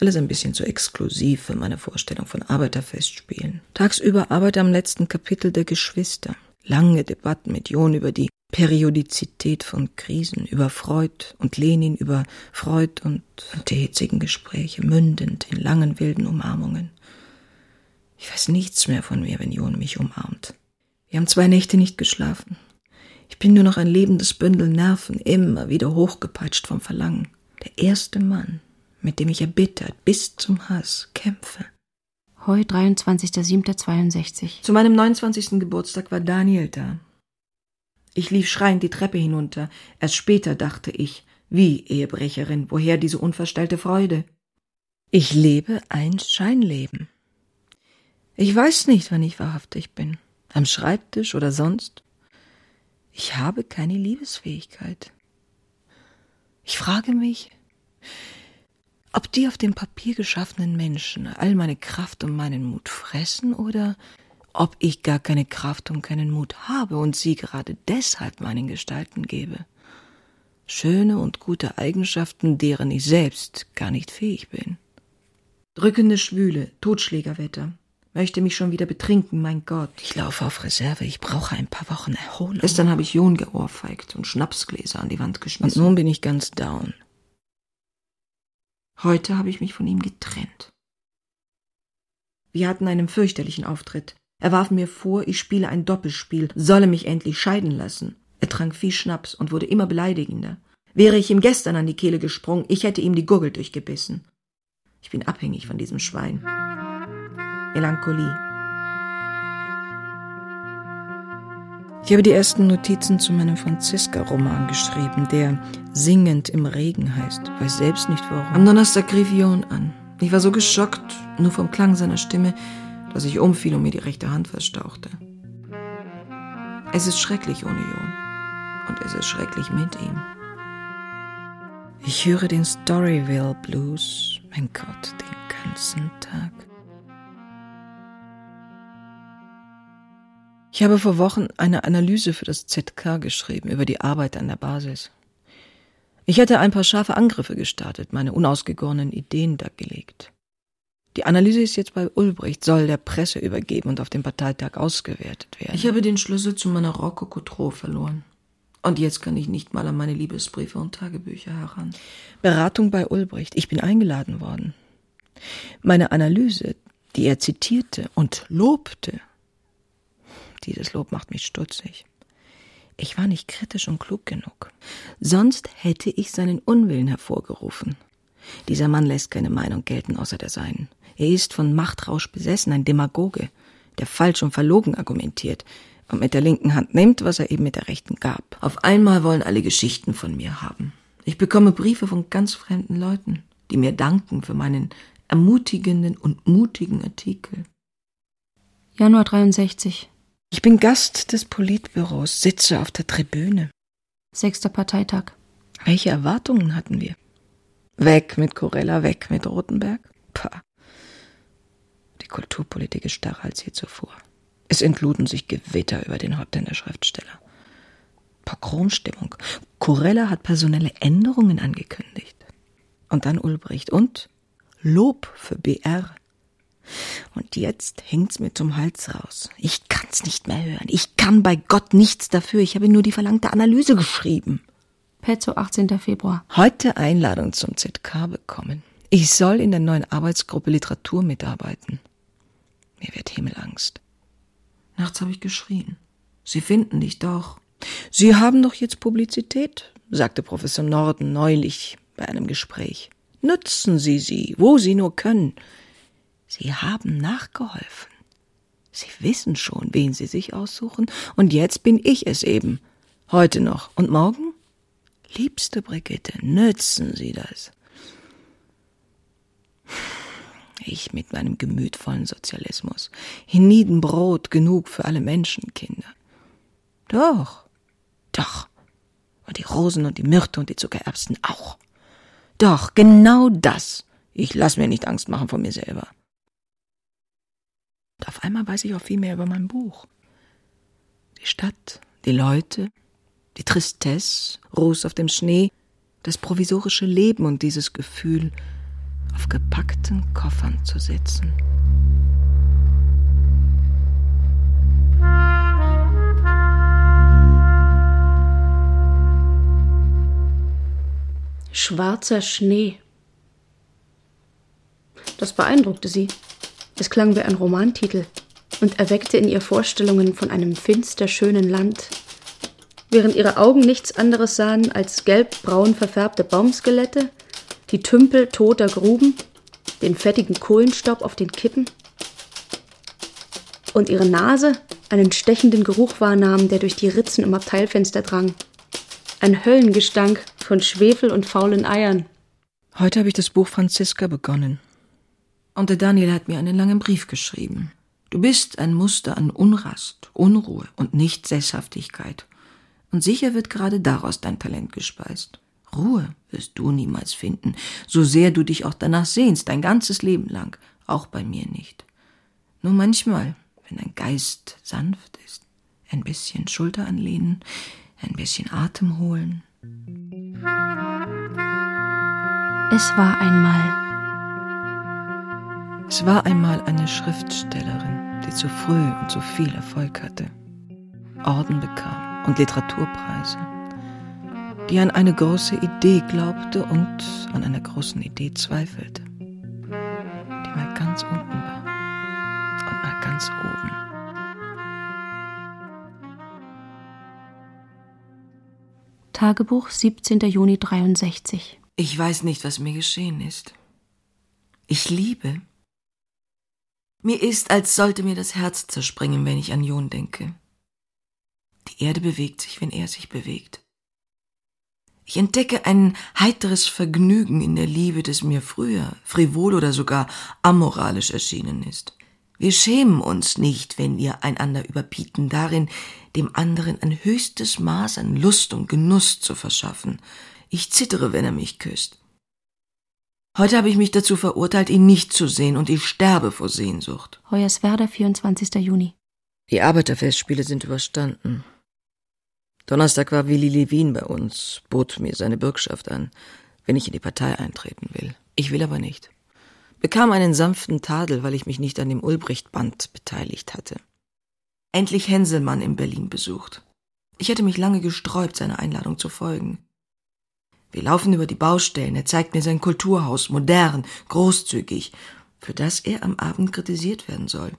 Alles ein bisschen zu exklusiv für meine Vorstellung von Arbeiterfestspielen. Tagsüber Arbeit am letzten Kapitel der Geschwister. Lange Debatten mit John über die Periodizität von Krisen, über Freud und Lenin, über Freud und die hitzigen Gespräche, mündend in langen wilden Umarmungen. Ich weiß nichts mehr von mir, wenn John mich umarmt. Wir haben zwei Nächte nicht geschlafen. Ich bin nur noch ein lebendes Bündel Nerven, immer wieder hochgepeitscht vom Verlangen. Der erste Mann, mit dem ich erbittert bis zum Hass kämpfe. Heu, 23.07.62. Zu meinem 29. Geburtstag war Daniel da. Ich lief schreiend die Treppe hinunter. Erst später dachte ich, wie Ehebrecherin, woher diese unverstellte Freude? Ich lebe ein Scheinleben. Ich weiß nicht, wann ich wahrhaftig bin. Am Schreibtisch oder sonst. Ich habe keine Liebesfähigkeit. Ich frage mich, ob die auf dem Papier geschaffenen Menschen all meine Kraft und meinen Mut fressen oder ob ich gar keine Kraft und keinen Mut habe und sie gerade deshalb meinen Gestalten gebe. Schöne und gute Eigenschaften, deren ich selbst gar nicht fähig bin. Drückende Schwüle, Totschlägerwetter. Möchte mich schon wieder betrinken, mein Gott. Ich laufe auf Reserve, ich brauche ein paar Wochen Erholung. Gestern habe ich John geohrfeigt und Schnapsgläser an die Wand geschmissen. Und nun bin ich ganz down. Heute habe ich mich von ihm getrennt. Wir hatten einen fürchterlichen Auftritt. Er warf mir vor, ich spiele ein Doppelspiel, solle mich endlich scheiden lassen. Er trank viel Schnaps und wurde immer beleidigender. Wäre ich ihm gestern an die Kehle gesprungen, ich hätte ihm die Gurgel durchgebissen. Ich bin abhängig von diesem Schwein. Melancholie. Ich habe die ersten Notizen zu meinem Franziska-Roman geschrieben, der Singend im Regen heißt. Weiß selbst nicht warum. Am Donnerstag rief Jon an. Ich war so geschockt, nur vom Klang seiner Stimme, dass ich umfiel und mir die rechte Hand verstauchte. Es ist schrecklich ohne Jon. Und es ist schrecklich mit ihm. Ich höre den Storyville Blues, mein Gott, den ganzen Tag. Ich habe vor Wochen eine Analyse für das ZK geschrieben über die Arbeit an der Basis. Ich hatte ein paar scharfe Angriffe gestartet, meine unausgegorenen Ideen dargelegt. Die Analyse ist jetzt bei Ulbricht, soll der Presse übergeben und auf dem Parteitag ausgewertet werden. Ich habe den Schlüssel zu meiner Rokoko verloren. Und jetzt kann ich nicht mal an meine Liebesbriefe und Tagebücher heran. Beratung bei Ulbricht. Ich bin eingeladen worden. Meine Analyse, die er zitierte und lobte, dieses Lob macht mich stutzig. Ich war nicht kritisch und klug genug. Sonst hätte ich seinen Unwillen hervorgerufen. Dieser Mann lässt keine Meinung gelten außer der seinen. Er ist von Machtrausch besessen, ein Demagoge, der falsch und verlogen argumentiert und mit der linken Hand nimmt, was er eben mit der rechten gab. Auf einmal wollen alle Geschichten von mir haben. Ich bekomme Briefe von ganz fremden Leuten, die mir danken für meinen ermutigenden und mutigen Artikel. Januar 63. Ich bin Gast des Politbüros, sitze auf der Tribüne. Sechster Parteitag. Welche Erwartungen hatten wir? Weg mit Corella, weg mit Rothenberg? Pah. Die Kulturpolitik ist starrer als je zuvor. Es entluden sich Gewitter über den Häuptern der Schriftsteller. Pogromstimmung. Corella hat personelle Änderungen angekündigt. Und dann Ulbricht. Und Lob für BR. Und jetzt hängt's mir zum Hals raus. Ich kann's nicht mehr hören. Ich kann bei Gott nichts dafür. Ich habe nur die verlangte Analyse geschrieben. Pezzo, 18. Februar. Heute Einladung zum ZK bekommen. Ich soll in der neuen Arbeitsgruppe Literatur mitarbeiten. Mir wird Himmelangst. Nachts habe ich geschrien. Sie finden dich doch. Sie haben doch jetzt Publizität, sagte Professor Norden neulich bei einem Gespräch. Nutzen Sie sie, wo Sie nur können. Sie haben nachgeholfen. Sie wissen schon, wen Sie sich aussuchen, und jetzt bin ich es eben. Heute noch und morgen? Liebste Brigitte, nützen Sie das. Ich mit meinem gemütvollen Sozialismus. Hienieden Brot genug für alle Menschenkinder. Doch, doch. Und die Rosen und die Myrte und die Zuckererbsen auch. Doch, genau das. Ich lass mir nicht Angst machen vor mir selber. Und auf einmal weiß ich auch viel mehr über mein Buch. Die Stadt, die Leute, die Tristesse, Ruß auf dem Schnee, das provisorische Leben und dieses Gefühl, auf gepackten Koffern zu sitzen. Schwarzer Schnee. Das beeindruckte sie. Es klang wie ein Romantitel und erweckte in ihr Vorstellungen von einem finster schönen Land, während ihre Augen nichts anderes sahen als gelbbraun verfärbte Baumskelette, die Tümpel toter Gruben, den fettigen Kohlenstaub auf den Kippen und ihre Nase einen stechenden Geruch wahrnahm, der durch die Ritzen im Abteilfenster drang. Ein Höllengestank von Schwefel und faulen Eiern. Heute habe ich das Buch Franziska begonnen. Und der Daniel hat mir einen langen Brief geschrieben. Du bist ein Muster an Unrast, Unruhe und Nichtsesshaftigkeit. Und sicher wird gerade daraus dein Talent gespeist. Ruhe wirst du niemals finden, so sehr du dich auch danach sehnst, dein ganzes Leben lang, auch bei mir nicht. Nur manchmal, wenn dein Geist sanft ist, ein bisschen Schulter anlehnen, ein bisschen Atem holen. Es war einmal es war einmal eine Schriftstellerin, die zu früh und zu viel Erfolg hatte, Orden bekam und Literaturpreise, die an eine große Idee glaubte und an einer großen Idee zweifelte, die mal ganz unten war. ganz oben. Tagebuch 17. Juni 63 Ich weiß nicht, was mir geschehen ist. Ich liebe. Mir ist, als sollte mir das Herz zerspringen, wenn ich an John denke. Die Erde bewegt sich, wenn er sich bewegt. Ich entdecke ein heiteres Vergnügen in der Liebe, das mir früher frivol oder sogar amoralisch erschienen ist. Wir schämen uns nicht, wenn wir einander überbieten, darin, dem anderen ein höchstes Maß an Lust und Genuss zu verschaffen. Ich zittere, wenn er mich küsst. Heute habe ich mich dazu verurteilt, ihn nicht zu sehen, und ich sterbe vor Sehnsucht. Hoyerswerda, 24. Juni. Die Arbeiterfestspiele sind überstanden. Donnerstag war Willi Levin bei uns, bot mir seine Bürgschaft an, wenn ich in die Partei eintreten will. Ich will aber nicht. Bekam einen sanften Tadel, weil ich mich nicht an dem Ulbricht-Band beteiligt hatte. Endlich Henselmann in Berlin besucht. Ich hätte mich lange gesträubt, seiner Einladung zu folgen. Wir laufen über die Baustellen, er zeigt mir sein Kulturhaus, modern, großzügig, für das er am Abend kritisiert werden soll.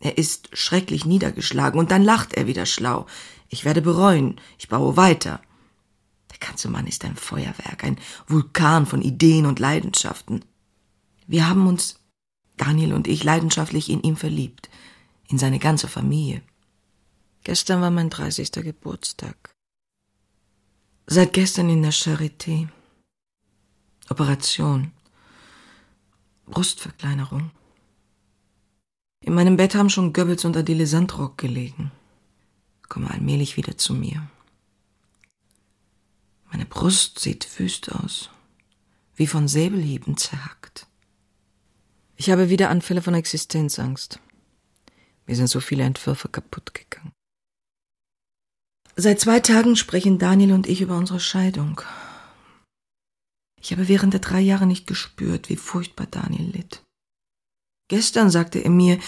Er ist schrecklich niedergeschlagen und dann lacht er wieder schlau. Ich werde bereuen, ich baue weiter. Der ganze Mann ist ein Feuerwerk, ein Vulkan von Ideen und Leidenschaften. Wir haben uns, Daniel und ich, leidenschaftlich in ihm verliebt, in seine ganze Familie. Gestern war mein 30. Geburtstag. Seit gestern in der Charité. Operation. Brustverkleinerung. In meinem Bett haben schon Goebbels und Adele Sandrock gelegen. Komme allmählich wieder zu mir. Meine Brust sieht wüst aus, wie von Säbelhieben zerhackt. Ich habe wieder Anfälle von Existenzangst. Mir sind so viele Entwürfe kaputt gegangen. Seit zwei Tagen sprechen Daniel und ich über unsere Scheidung. Ich habe während der drei Jahre nicht gespürt, wie furchtbar Daniel litt. Gestern sagte er mir,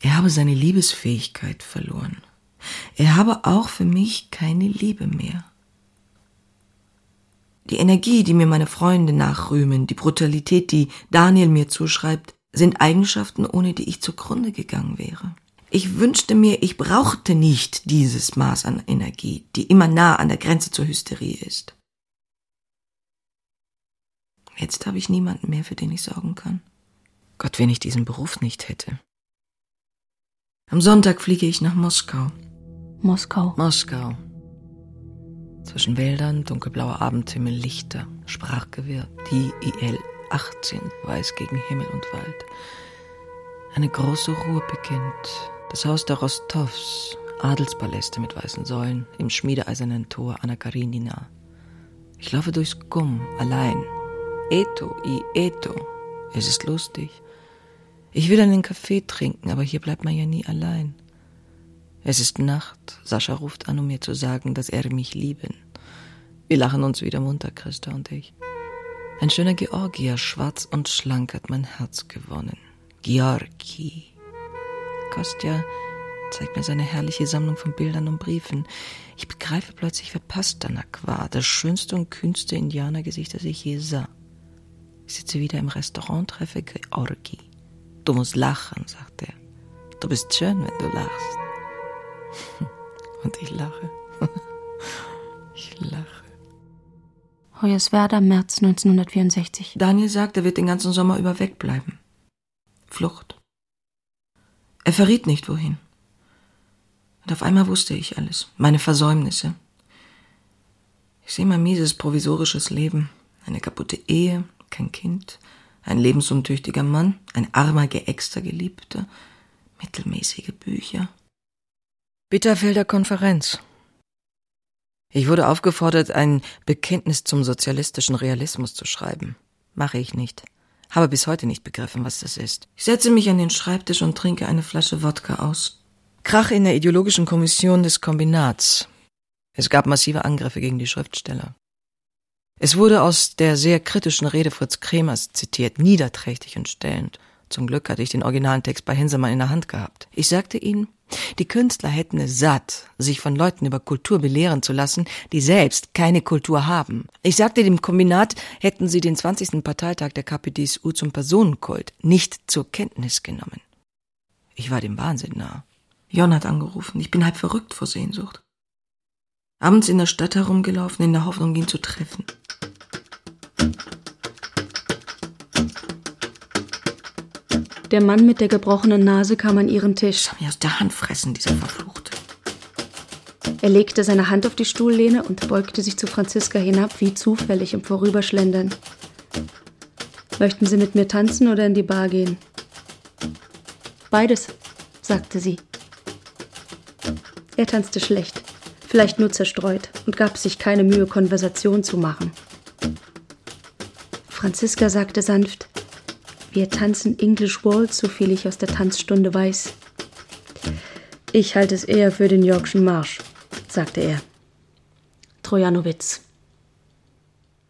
er habe seine Liebesfähigkeit verloren. Er habe auch für mich keine Liebe mehr. Die Energie, die mir meine Freunde nachrühmen, die Brutalität, die Daniel mir zuschreibt, sind Eigenschaften, ohne die ich zugrunde gegangen wäre. Ich wünschte mir, ich brauchte nicht dieses Maß an Energie, die immer nah an der Grenze zur Hysterie ist. Jetzt habe ich niemanden mehr, für den ich sorgen kann. Gott, wenn ich diesen Beruf nicht hätte. Am Sonntag fliege ich nach Moskau. Moskau. Moskau. Zwischen Wäldern, dunkelblauer Abendhimmel, Lichter, Sprachgewirr, die IL 18, weiß gegen Himmel und Wald. Eine große Ruhe beginnt. Das Haus der Rostovs, Adelspaläste mit weißen Säulen, im schmiedeeisernen Tor Anna Karinina. Ich laufe durchs Gumm, allein. Eto, i Eto. Es ist lustig. Ich will einen Kaffee trinken, aber hier bleibt man ja nie allein. Es ist Nacht. Sascha ruft an, um mir zu sagen, dass er mich lieben. Wir lachen uns wieder munter, Christa und ich. Ein schöner Georgier, schwarz und schlank, hat mein Herz gewonnen. Georgi. Kostja zeigt mir seine herrliche Sammlung von Bildern und Briefen. Ich begreife plötzlich, wer Pasternak war, das schönste und kühnste Indianergesicht, das ich je sah. Ich sitze wieder im Restaurant, treffe Georgi. Du musst lachen, sagt er. Du bist schön, wenn du lachst. Und ich lache. Ich lache. Hoyerswerda, März 1964. Daniel sagt, er wird den ganzen Sommer über wegbleiben. Flucht. Er verriet nicht, wohin. Und auf einmal wusste ich alles, meine Versäumnisse. Ich sehe mein mieses provisorisches Leben, eine kaputte Ehe, kein Kind, ein lebensuntüchtiger Mann, ein armer, geäxter Geliebter, mittelmäßige Bücher. Bitterfelder Konferenz. Ich wurde aufgefordert, ein Bekenntnis zum sozialistischen Realismus zu schreiben. Mache ich nicht. Habe bis heute nicht begriffen, was das ist. Ich setze mich an den Schreibtisch und trinke eine Flasche Wodka aus. Krach in der ideologischen Kommission des Kombinats. Es gab massive Angriffe gegen die Schriftsteller. Es wurde aus der sehr kritischen Rede Fritz Kremers zitiert, niederträchtig und stellend. Zum Glück hatte ich den originalen Text bei Henselmann in der Hand gehabt. Ich sagte ihnen, die Künstler hätten es satt, sich von Leuten über Kultur belehren zu lassen, die selbst keine Kultur haben. Ich sagte dem Kombinat, hätten sie den 20. Parteitag der KPDSU zum Personenkult nicht zur Kenntnis genommen. Ich war dem Wahnsinn nah. Jon hat angerufen. Ich bin halb verrückt vor Sehnsucht. Abends in der Stadt herumgelaufen, in der Hoffnung, ihn zu treffen. Der Mann mit der gebrochenen Nase kam an ihren Tisch. Soll mir aus der Hand fressen, dieser Verfluchte. Er legte seine Hand auf die Stuhllehne und beugte sich zu Franziska hinab, wie zufällig im Vorüberschlendern. Möchten Sie mit mir tanzen oder in die Bar gehen? Beides, sagte sie. Er tanzte schlecht, vielleicht nur zerstreut, und gab sich keine Mühe, Konversation zu machen. Franziska sagte sanft, wir tanzen English Waltz, soviel ich aus der Tanzstunde weiß. Ich halte es eher für den Yorkschen Marsch, sagte er. Trojanowitz.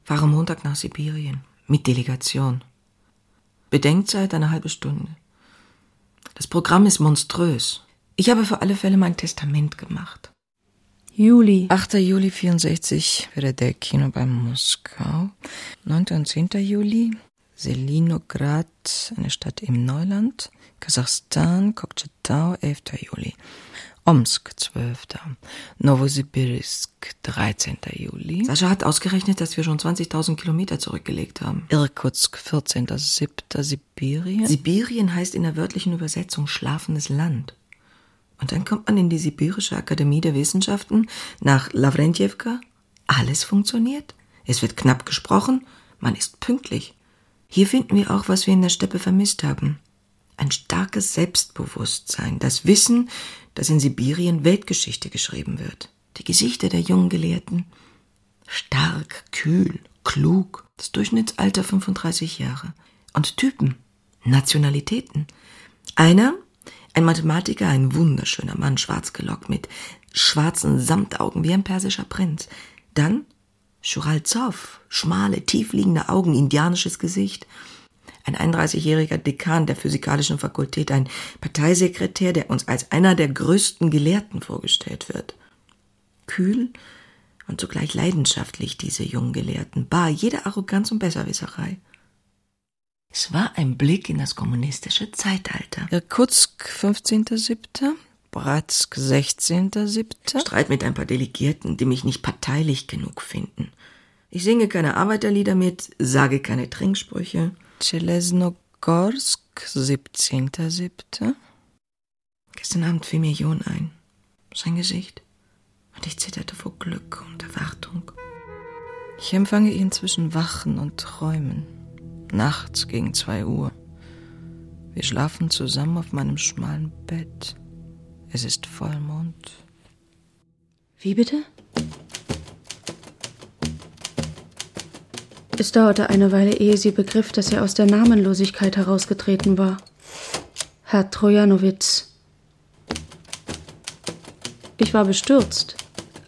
Fahre Montag nach Sibirien. Mit Delegation. Bedenkzeit eine halbe Stunde. Das Programm ist monströs. Ich habe für alle Fälle mein Testament gemacht. Juli. 8. Juli 64 Kino bei Moskau. 9. und 10. Juli Selinograd, eine Stadt im Neuland. Kasachstan, Kokchetau, 11. Juli. Omsk, 12. Novosibirsk, 13. Juli. Sascha hat ausgerechnet, dass wir schon 20.000 Kilometer zurückgelegt haben. Irkutsk, 14.7. Sibirien. Sibirien heißt in der wörtlichen Übersetzung schlafendes Land. Und dann kommt man in die Sibirische Akademie der Wissenschaften nach Lavrentjewka. Alles funktioniert. Es wird knapp gesprochen. Man ist pünktlich. Hier finden wir auch, was wir in der Steppe vermisst haben. Ein starkes Selbstbewusstsein, das Wissen, dass in Sibirien Weltgeschichte geschrieben wird. Die Gesichter der jungen Gelehrten. Stark, kühl, klug. Das Durchschnittsalter 35 Jahre. Und Typen, Nationalitäten. Einer, ein Mathematiker, ein wunderschöner Mann, schwarz gelockt mit schwarzen Samtaugen wie ein persischer Prinz. Dann Schuralzow, schmale, tiefliegende Augen, indianisches Gesicht ein 31-jähriger Dekan der Physikalischen Fakultät, ein Parteisekretär, der uns als einer der größten Gelehrten vorgestellt wird. Kühl und zugleich leidenschaftlich, diese jungen Gelehrten, bar jede Arroganz und Besserwisserei. Es war ein Blick in das kommunistische Zeitalter. Irkutsk, 15.07., Bratsk, 16.07. Streit mit ein paar Delegierten, die mich nicht parteilich genug finden. Ich singe keine Arbeiterlieder mit, sage keine Trinksprüche. Chelesnogorsk, 17.07. Gestern Abend fiel mir Jon ein. Sein Gesicht. Und ich zitterte vor Glück und Erwartung. Ich empfange ihn zwischen Wachen und Träumen. Nachts gegen zwei Uhr. Wir schlafen zusammen auf meinem schmalen Bett. Es ist Vollmond. Wie bitte? Es dauerte eine Weile, ehe sie begriff, dass er aus der Namenlosigkeit herausgetreten war. Herr Trojanowitz. Ich war bestürzt,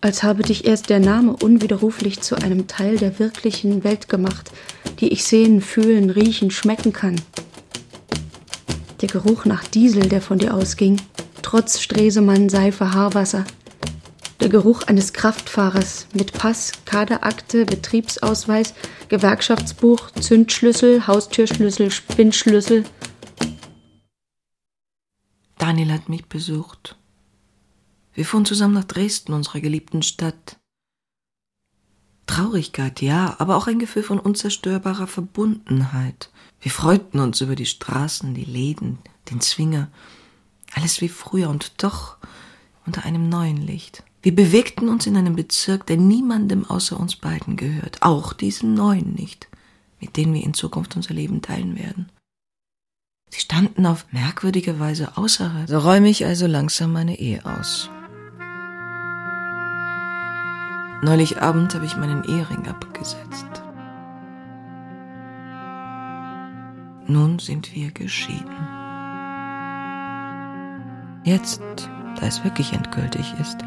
als habe dich erst der Name unwiderruflich zu einem Teil der wirklichen Welt gemacht, die ich sehen, fühlen, riechen, schmecken kann. Der Geruch nach Diesel, der von dir ausging, trotz Stresemann, Seife, Haarwasser, der Geruch eines Kraftfahrers mit Pass, Kaderakte, Betriebsausweis, Gewerkschaftsbuch, Zündschlüssel, Haustürschlüssel, Spinnschlüssel. Daniel hat mich besucht. Wir fuhren zusammen nach Dresden, unserer geliebten Stadt. Traurigkeit, ja, aber auch ein Gefühl von unzerstörbarer Verbundenheit. Wir freuten uns über die Straßen, die Läden, den Zwinger. Alles wie früher und doch unter einem neuen Licht. Wir bewegten uns in einem Bezirk, der niemandem außer uns beiden gehört, auch diesen neuen nicht, mit denen wir in Zukunft unser Leben teilen werden. Sie standen auf merkwürdige Weise außerhalb. So räume ich also langsam meine Ehe aus. Neulich Abend habe ich meinen Ehering abgesetzt. Nun sind wir geschieden. Jetzt, da es wirklich endgültig ist,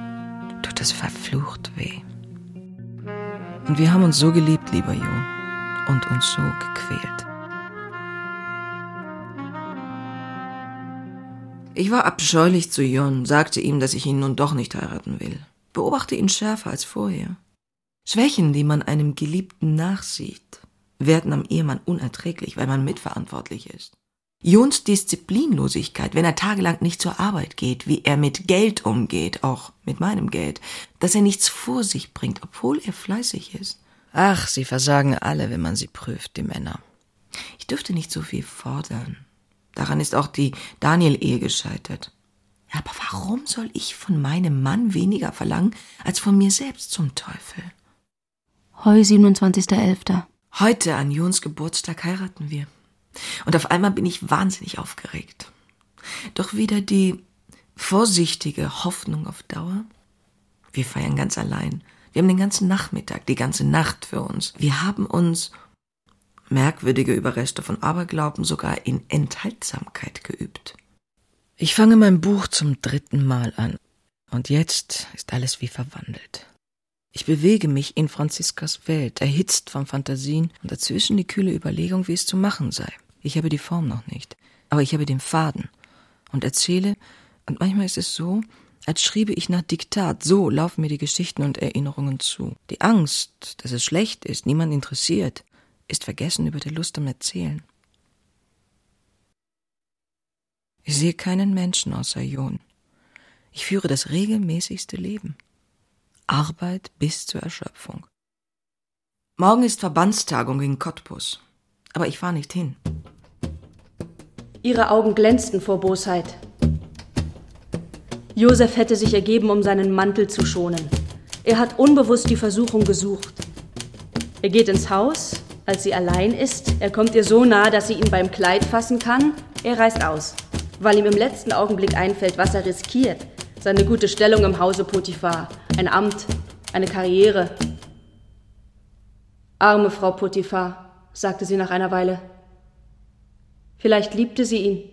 tut es verflucht weh. Und wir haben uns so geliebt, lieber Jo, und uns so gequält. Ich war abscheulich zu Jon, sagte ihm, dass ich ihn nun doch nicht heiraten will. Beobachte ihn schärfer als vorher. Schwächen, die man einem Geliebten nachsieht, werden am Ehemann unerträglich, weil man mitverantwortlich ist. Jons Disziplinlosigkeit, wenn er tagelang nicht zur Arbeit geht, wie er mit Geld umgeht, auch mit meinem Geld, dass er nichts vor sich bringt, obwohl er fleißig ist. Ach, sie versagen alle, wenn man sie prüft, die Männer. Ich dürfte nicht so viel fordern. Daran ist auch die Daniel-Ehe gescheitert. Aber warum soll ich von meinem Mann weniger verlangen als von mir selbst zum Teufel? Heu 27.11. Heute an Jons Geburtstag heiraten wir. Und auf einmal bin ich wahnsinnig aufgeregt. Doch wieder die vorsichtige Hoffnung auf Dauer. Wir feiern ganz allein. Wir haben den ganzen Nachmittag, die ganze Nacht für uns. Wir haben uns merkwürdige Überreste von Aberglauben sogar in Enthaltsamkeit geübt. Ich fange mein Buch zum dritten Mal an. Und jetzt ist alles wie verwandelt. Ich bewege mich in Franziskas Welt, erhitzt von Fantasien und dazwischen die kühle Überlegung, wie es zu machen sei. Ich habe die Form noch nicht, aber ich habe den Faden und erzähle, und manchmal ist es so, als schriebe ich nach Diktat, so laufen mir die Geschichten und Erinnerungen zu. Die Angst, dass es schlecht ist, niemand interessiert, ist vergessen über der Lust am Erzählen. Ich sehe keinen Menschen außer Jon. Ich führe das regelmäßigste Leben. Arbeit bis zur Erschöpfung. Morgen ist Verbandstagung in Cottbus, aber ich fahre nicht hin. Ihre Augen glänzten vor Bosheit. Josef hätte sich ergeben, um seinen Mantel zu schonen. Er hat unbewusst die Versuchung gesucht. Er geht ins Haus, als sie allein ist. Er kommt ihr so nah, dass sie ihn beim Kleid fassen kann. Er reist aus, weil ihm im letzten Augenblick einfällt, was er riskiert. Seine gute Stellung im Hause Potiphar, ein Amt, eine Karriere. Arme Frau Potiphar, sagte sie nach einer Weile. Vielleicht liebte sie ihn.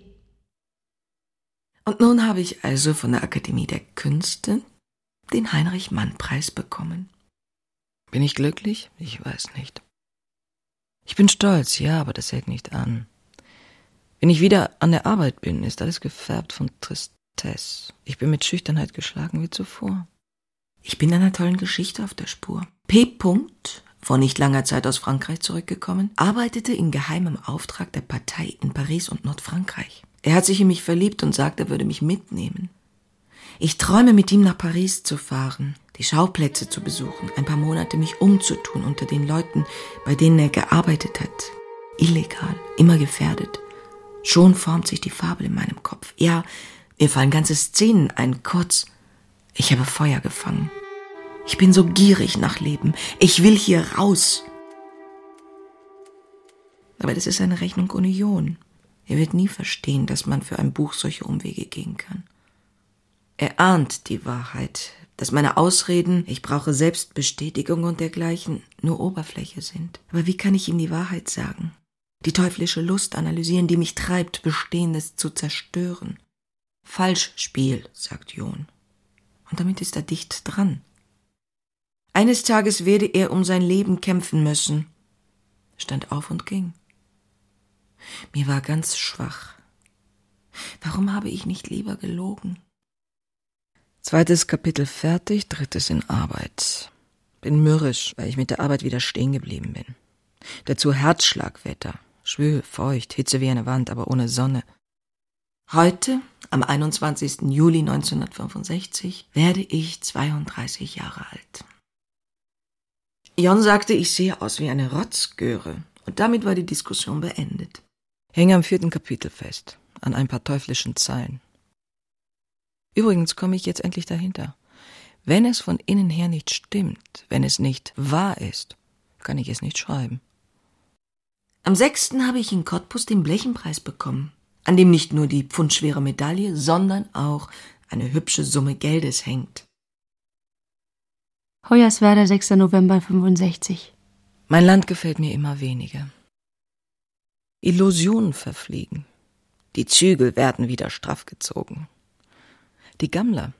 Und nun habe ich also von der Akademie der Künste den Heinrich-Mann-Preis bekommen. Bin ich glücklich? Ich weiß nicht. Ich bin stolz, ja, aber das hält nicht an. Wenn ich wieder an der Arbeit bin, ist alles gefärbt von Tristesse. Ich bin mit Schüchternheit geschlagen wie zuvor. Ich bin einer tollen Geschichte auf der Spur. P. Punkt, vor nicht langer Zeit aus Frankreich zurückgekommen, arbeitete in geheimem Auftrag der Partei in Paris und Nordfrankreich. Er hat sich in mich verliebt und sagt, er würde mich mitnehmen. Ich träume, mit ihm nach Paris zu fahren, die Schauplätze zu besuchen, ein paar Monate mich umzutun unter den Leuten, bei denen er gearbeitet hat. Illegal, immer gefährdet. Schon formt sich die Fabel in meinem Kopf. Ja, mir fallen ganze Szenen ein. Kurz, ich habe Feuer gefangen. Ich bin so gierig nach Leben. Ich will hier raus. Aber das ist eine Rechnung ohne Ion. Er wird nie verstehen, dass man für ein Buch solche Umwege gehen kann. Er ahnt die Wahrheit, dass meine Ausreden, ich brauche Selbstbestätigung und dergleichen, nur Oberfläche sind. Aber wie kann ich ihm die Wahrheit sagen? Die teuflische Lust analysieren, die mich treibt, Bestehendes zu zerstören. Falschspiel, sagt John. Und damit ist er dicht dran. Eines Tages werde er um sein Leben kämpfen müssen, stand auf und ging. Mir war ganz schwach. Warum habe ich nicht lieber gelogen? Zweites Kapitel fertig, drittes in Arbeit. Bin mürrisch, weil ich mit der Arbeit wieder stehen geblieben bin. Dazu Herzschlagwetter. Schwül, feucht, Hitze wie eine Wand, aber ohne Sonne. Heute, am 21. Juli 1965, werde ich 32 Jahre alt. Jon sagte, ich sehe aus wie eine Rotzgöre, und damit war die Diskussion beendet. Hänge am vierten Kapitel fest, an ein paar teuflischen Zeilen. Übrigens komme ich jetzt endlich dahinter. Wenn es von innen her nicht stimmt, wenn es nicht wahr ist, kann ich es nicht schreiben. Am sechsten habe ich in Cottbus den Blechenpreis bekommen, an dem nicht nur die pfundschwere Medaille, sondern auch eine hübsche Summe Geldes hängt. Hoyerswerda, 6. November 65. Mein Land gefällt mir immer weniger. Illusionen verfliegen. Die Zügel werden wieder straff gezogen. Die Gammler.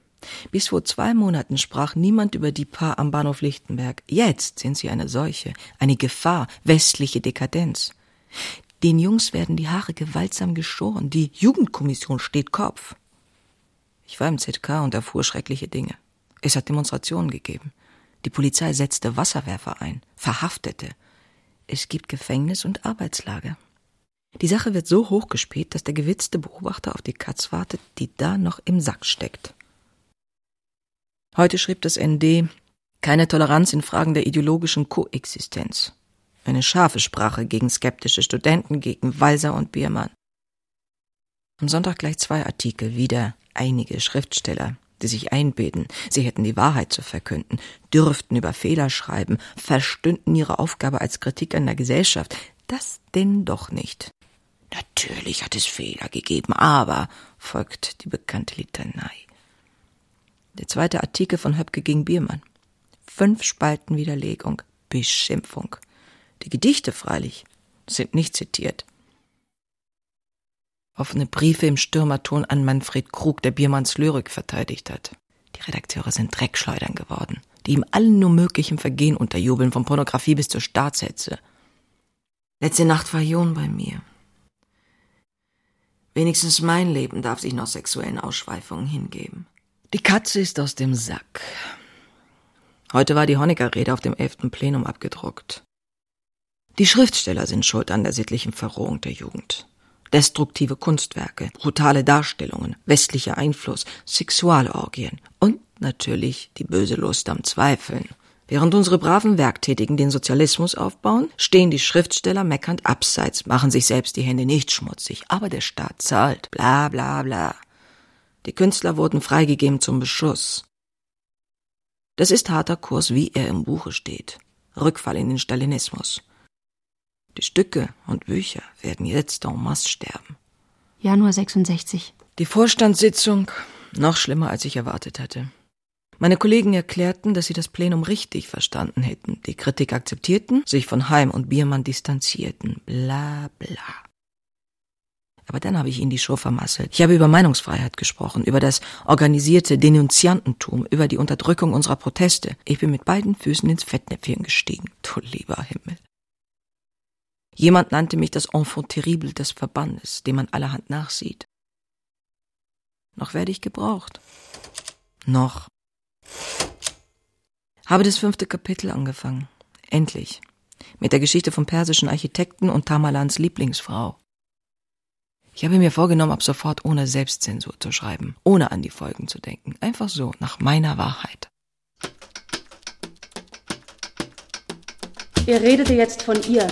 Bis vor zwei Monaten sprach niemand über die Paar am Bahnhof Lichtenberg. Jetzt sind sie eine Seuche, eine Gefahr, westliche Dekadenz. Den Jungs werden die Haare gewaltsam geschoren. Die Jugendkommission steht Kopf. Ich war im ZK und erfuhr schreckliche Dinge. Es hat Demonstrationen gegeben. Die Polizei setzte Wasserwerfer ein, verhaftete. Es gibt Gefängnis und Arbeitslager. Die Sache wird so hochgespielt, dass der gewitzte Beobachter auf die Katz wartet, die da noch im Sack steckt. Heute schrieb das ND keine Toleranz in Fragen der ideologischen Koexistenz. Eine scharfe Sprache gegen skeptische Studenten, gegen Walser und Biermann. Am Sonntag gleich zwei Artikel, wieder einige Schriftsteller, die sich einbilden, sie hätten die Wahrheit zu verkünden, dürften über Fehler schreiben, verstünden ihre Aufgabe als Kritik an der Gesellschaft. Das denn doch nicht. Natürlich hat es Fehler gegeben, aber, folgt die bekannte Litanei. Der zweite Artikel von Höpke gegen Biermann. Fünf Spalten Widerlegung, Beschimpfung. Die Gedichte freilich sind nicht zitiert. Offene Briefe im Stürmerton an Manfred Krug, der Biermanns Lyrik verteidigt hat. Die Redakteure sind Dreckschleudern geworden, die ihm allen nur möglichen Vergehen unterjubeln, von Pornografie bis zur Staatshetze. Letzte Nacht war Jon bei mir. Wenigstens mein Leben darf sich noch sexuellen Ausschweifungen hingeben. Die Katze ist aus dem Sack. Heute war die Honecker-Rede auf dem elften Plenum abgedruckt. Die Schriftsteller sind schuld an der sittlichen Verrohung der Jugend. Destruktive Kunstwerke, brutale Darstellungen, westlicher Einfluss, Sexualorgien und natürlich die böse Lust am Zweifeln. Während unsere braven Werktätigen den Sozialismus aufbauen, stehen die Schriftsteller meckernd abseits, machen sich selbst die Hände nicht schmutzig, aber der Staat zahlt, bla bla bla. Die Künstler wurden freigegeben zum Beschuss. Das ist harter Kurs, wie er im Buche steht. Rückfall in den Stalinismus. Die Stücke und Bücher werden jetzt en masse sterben. Januar 66. Die Vorstandssitzung noch schlimmer, als ich erwartet hatte. Meine Kollegen erklärten, dass sie das Plenum richtig verstanden hätten, die Kritik akzeptierten, sich von Heim und Biermann distanzierten, bla bla. Aber dann habe ich ihnen die Show vermasselt. Ich habe über Meinungsfreiheit gesprochen, über das organisierte Denunziantentum, über die Unterdrückung unserer Proteste. Ich bin mit beiden Füßen ins Fettnäpfchen gestiegen. Du lieber Himmel. Jemand nannte mich das Enfant terrible des Verbandes, dem man allerhand nachsieht. Noch werde ich gebraucht. Noch. Habe das fünfte Kapitel angefangen. Endlich. Mit der Geschichte vom persischen Architekten und Tamalans Lieblingsfrau. Ich habe mir vorgenommen, ab sofort ohne Selbstzensur zu schreiben, ohne an die Folgen zu denken. Einfach so, nach meiner Wahrheit. Er redete jetzt von ihr,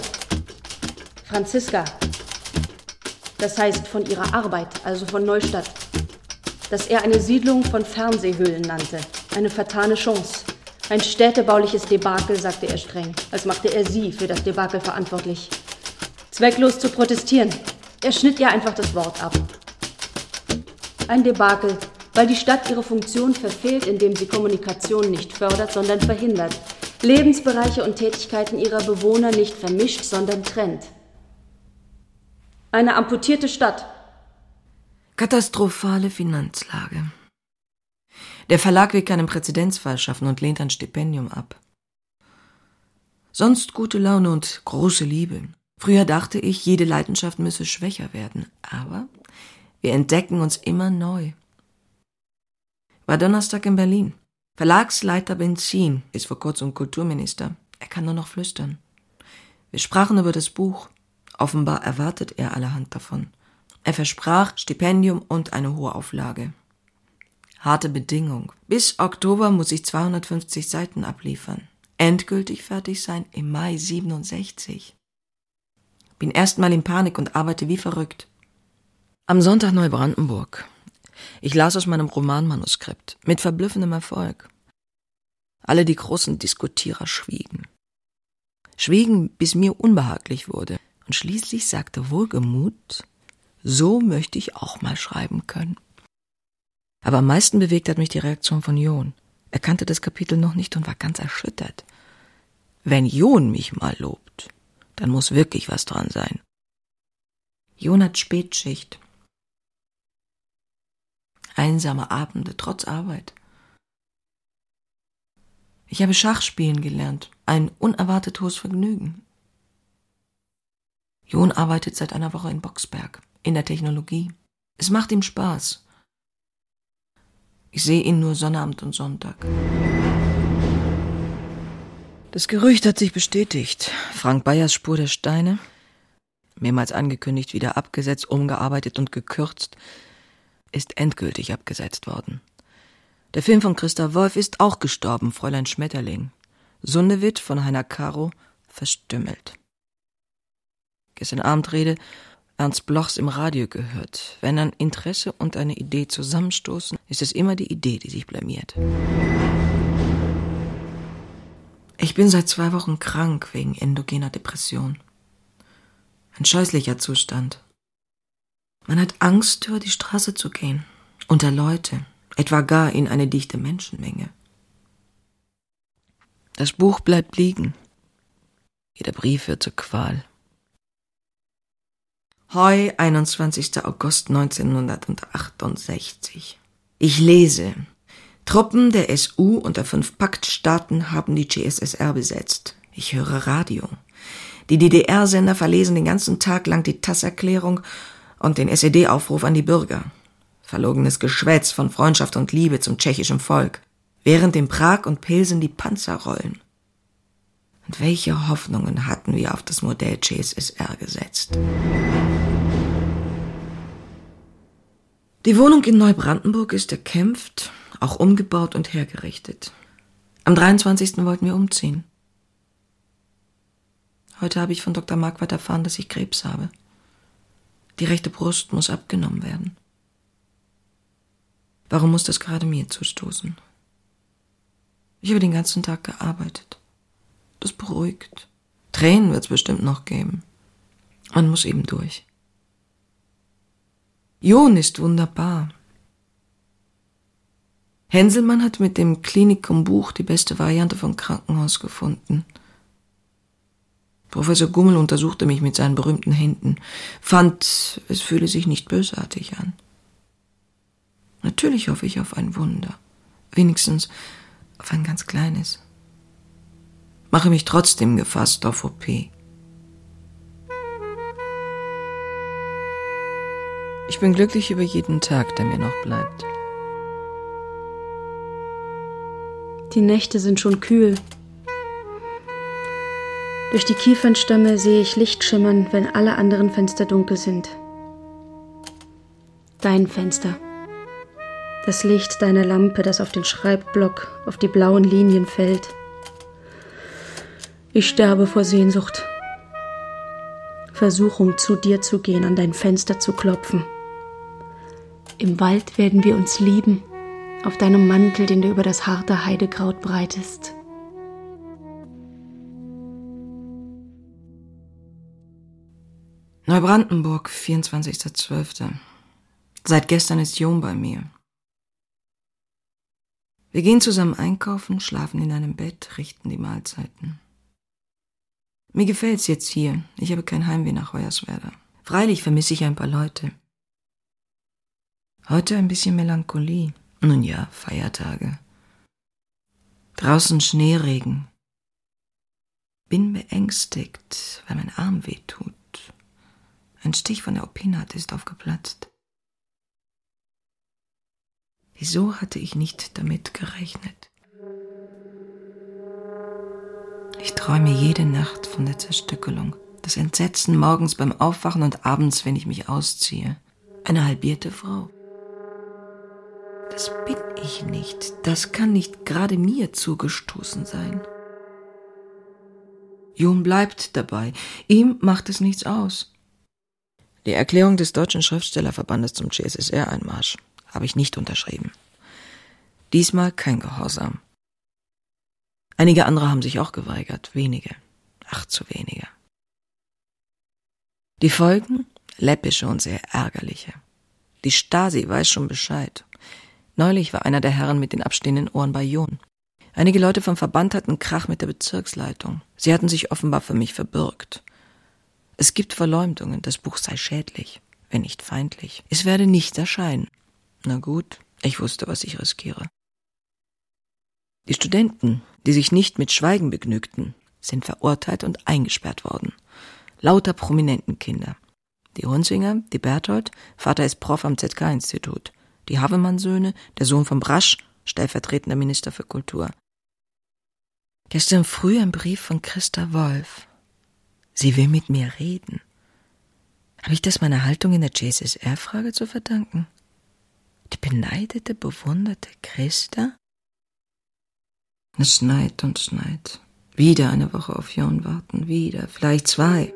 Franziska. Das heißt von ihrer Arbeit, also von Neustadt. Dass er eine Siedlung von Fernsehhöhlen nannte. Eine vertane Chance. Ein städtebauliches Debakel, sagte er streng, als machte er sie für das Debakel verantwortlich. Zwecklos zu protestieren. Er schnitt ihr einfach das Wort ab. Ein Debakel, weil die Stadt ihre Funktion verfehlt, indem sie Kommunikation nicht fördert, sondern verhindert. Lebensbereiche und Tätigkeiten ihrer Bewohner nicht vermischt, sondern trennt. Eine amputierte Stadt. Katastrophale Finanzlage. Der Verlag will keinen Präzedenzfall schaffen und lehnt ein Stipendium ab. Sonst gute Laune und große Liebe. Früher dachte ich, jede Leidenschaft müsse schwächer werden, aber wir entdecken uns immer neu. War Donnerstag in Berlin. Verlagsleiter Benzin ist vor kurzem Kulturminister. Er kann nur noch flüstern. Wir sprachen über das Buch. Offenbar erwartet er allerhand davon. Er versprach Stipendium und eine hohe Auflage. Harte Bedingung. Bis Oktober muss ich 250 Seiten abliefern. Endgültig fertig sein im Mai 67. Bin erstmal in Panik und arbeite wie verrückt. Am Sonntag Neubrandenburg. Ich las aus meinem Romanmanuskript mit verblüffendem Erfolg. Alle die großen Diskutierer schwiegen. Schwiegen, bis mir unbehaglich wurde. Und schließlich sagte wohlgemut, so möchte ich auch mal schreiben können. Aber am meisten bewegt hat mich die Reaktion von John. Er kannte das Kapitel noch nicht und war ganz erschüttert. Wenn John mich mal lobt, dann muss wirklich was dran sein. John hat Spätschicht. Einsame Abende trotz Arbeit. Ich habe Schachspielen gelernt, ein unerwartet hohes Vergnügen. John arbeitet seit einer Woche in Boxberg, in der Technologie. Es macht ihm Spaß. Ich sehe ihn nur Sonnabend und Sonntag. Das Gerücht hat sich bestätigt. Frank Bayers Spur der Steine. mehrmals angekündigt, wieder abgesetzt, umgearbeitet und gekürzt, ist endgültig abgesetzt worden. Der Film von Christa Wolf ist auch gestorben, Fräulein Schmetterling. Sundewitt von Heiner Caro verstümmelt. Gestern Abend Rede Ernst Blochs im Radio gehört. Wenn ein Interesse und eine Idee zusammenstoßen, ist es immer die Idee, die sich blamiert. Ich bin seit zwei Wochen krank wegen endogener Depression. Ein scheußlicher Zustand. Man hat Angst, über die Straße zu gehen, unter Leute, etwa gar in eine dichte Menschenmenge. Das Buch bleibt liegen. Jeder Brief wird zur Qual. Heu, 21. August 1968. Ich lese. Truppen der SU und der fünf Paktstaaten haben die GSSR besetzt. Ich höre Radio. Die DDR-Sender verlesen den ganzen Tag lang die TAS-Erklärung und den SED-Aufruf an die Bürger. Verlogenes Geschwätz von Freundschaft und Liebe zum tschechischen Volk, während in Prag und Pilsen die Panzer rollen. Und welche Hoffnungen hatten wir auf das Modell GSSR gesetzt? Die Wohnung in Neubrandenburg ist erkämpft, auch umgebaut und hergerichtet. Am 23. wollten wir umziehen. Heute habe ich von Dr. Marquardt erfahren, dass ich Krebs habe. Die rechte Brust muss abgenommen werden. Warum muss das gerade mir zustoßen? Ich habe den ganzen Tag gearbeitet. Das beruhigt. Tränen wird es bestimmt noch geben. Man muss eben durch. John ist wunderbar. Henselmann hat mit dem Klinikum-Buch die beste Variante von Krankenhaus gefunden. Professor Gummel untersuchte mich mit seinen berühmten Händen, fand, es fühle sich nicht bösartig an. Natürlich hoffe ich auf ein Wunder, wenigstens auf ein ganz kleines. Mache mich trotzdem gefasst auf OP. Ich bin glücklich über jeden Tag, der mir noch bleibt. Die Nächte sind schon kühl. Durch die Kiefernstämme sehe ich Licht schimmern, wenn alle anderen Fenster dunkel sind. Dein Fenster. Das Licht deiner Lampe, das auf den Schreibblock, auf die blauen Linien fällt. Ich sterbe vor Sehnsucht. Versuchung, zu dir zu gehen, an dein Fenster zu klopfen. Im Wald werden wir uns lieben, auf deinem Mantel, den du über das harte Heidekraut breitest. Neubrandenburg, 24.12. Seit gestern ist Jon bei mir. Wir gehen zusammen einkaufen, schlafen in einem Bett, richten die Mahlzeiten. Mir gefällt's jetzt hier. Ich habe kein Heimweh nach Hoyerswerda. Freilich vermisse ich ein paar Leute. Heute ein bisschen Melancholie. Nun ja, Feiertage. Draußen Schneeregen. Bin beängstigt, weil mein Arm weh tut. Ein Stich von der Opinat ist aufgeplatzt. Wieso hatte ich nicht damit gerechnet? Ich träume jede Nacht von der Zerstückelung, das Entsetzen morgens beim Aufwachen und abends, wenn ich mich ausziehe. Eine halbierte Frau. Das bin ich nicht. Das kann nicht gerade mir zugestoßen sein. Jon bleibt dabei. Ihm macht es nichts aus. Die Erklärung des Deutschen Schriftstellerverbandes zum GSSR-Einmarsch habe ich nicht unterschrieben. Diesmal kein Gehorsam. Einige andere haben sich auch geweigert, wenige, ach zu wenige. Die Folgen? Läppische und sehr ärgerliche. Die Stasi weiß schon Bescheid. Neulich war einer der Herren mit den abstehenden Ohren bei John. Einige Leute vom Verband hatten Krach mit der Bezirksleitung. Sie hatten sich offenbar für mich verbürgt. Es gibt Verleumdungen, das Buch sei schädlich, wenn nicht feindlich. Es werde nicht erscheinen. Na gut, ich wusste, was ich riskiere. Die Studenten, die sich nicht mit Schweigen begnügten, sind verurteilt und eingesperrt worden. Lauter prominenten Kinder. Die Hunzinger, die Berthold, Vater ist Prof am ZK-Institut die Havemann-Söhne, der Sohn von Brasch, stellvertretender Minister für Kultur. Gestern früh ein Brief von Christa Wolf. Sie will mit mir reden. Habe ich das meiner Haltung in der JSSR-Frage zu verdanken? Die beneidete, bewunderte Christa? Es schneit und schneit. Wieder eine Woche auf Jon warten, wieder, vielleicht zwei.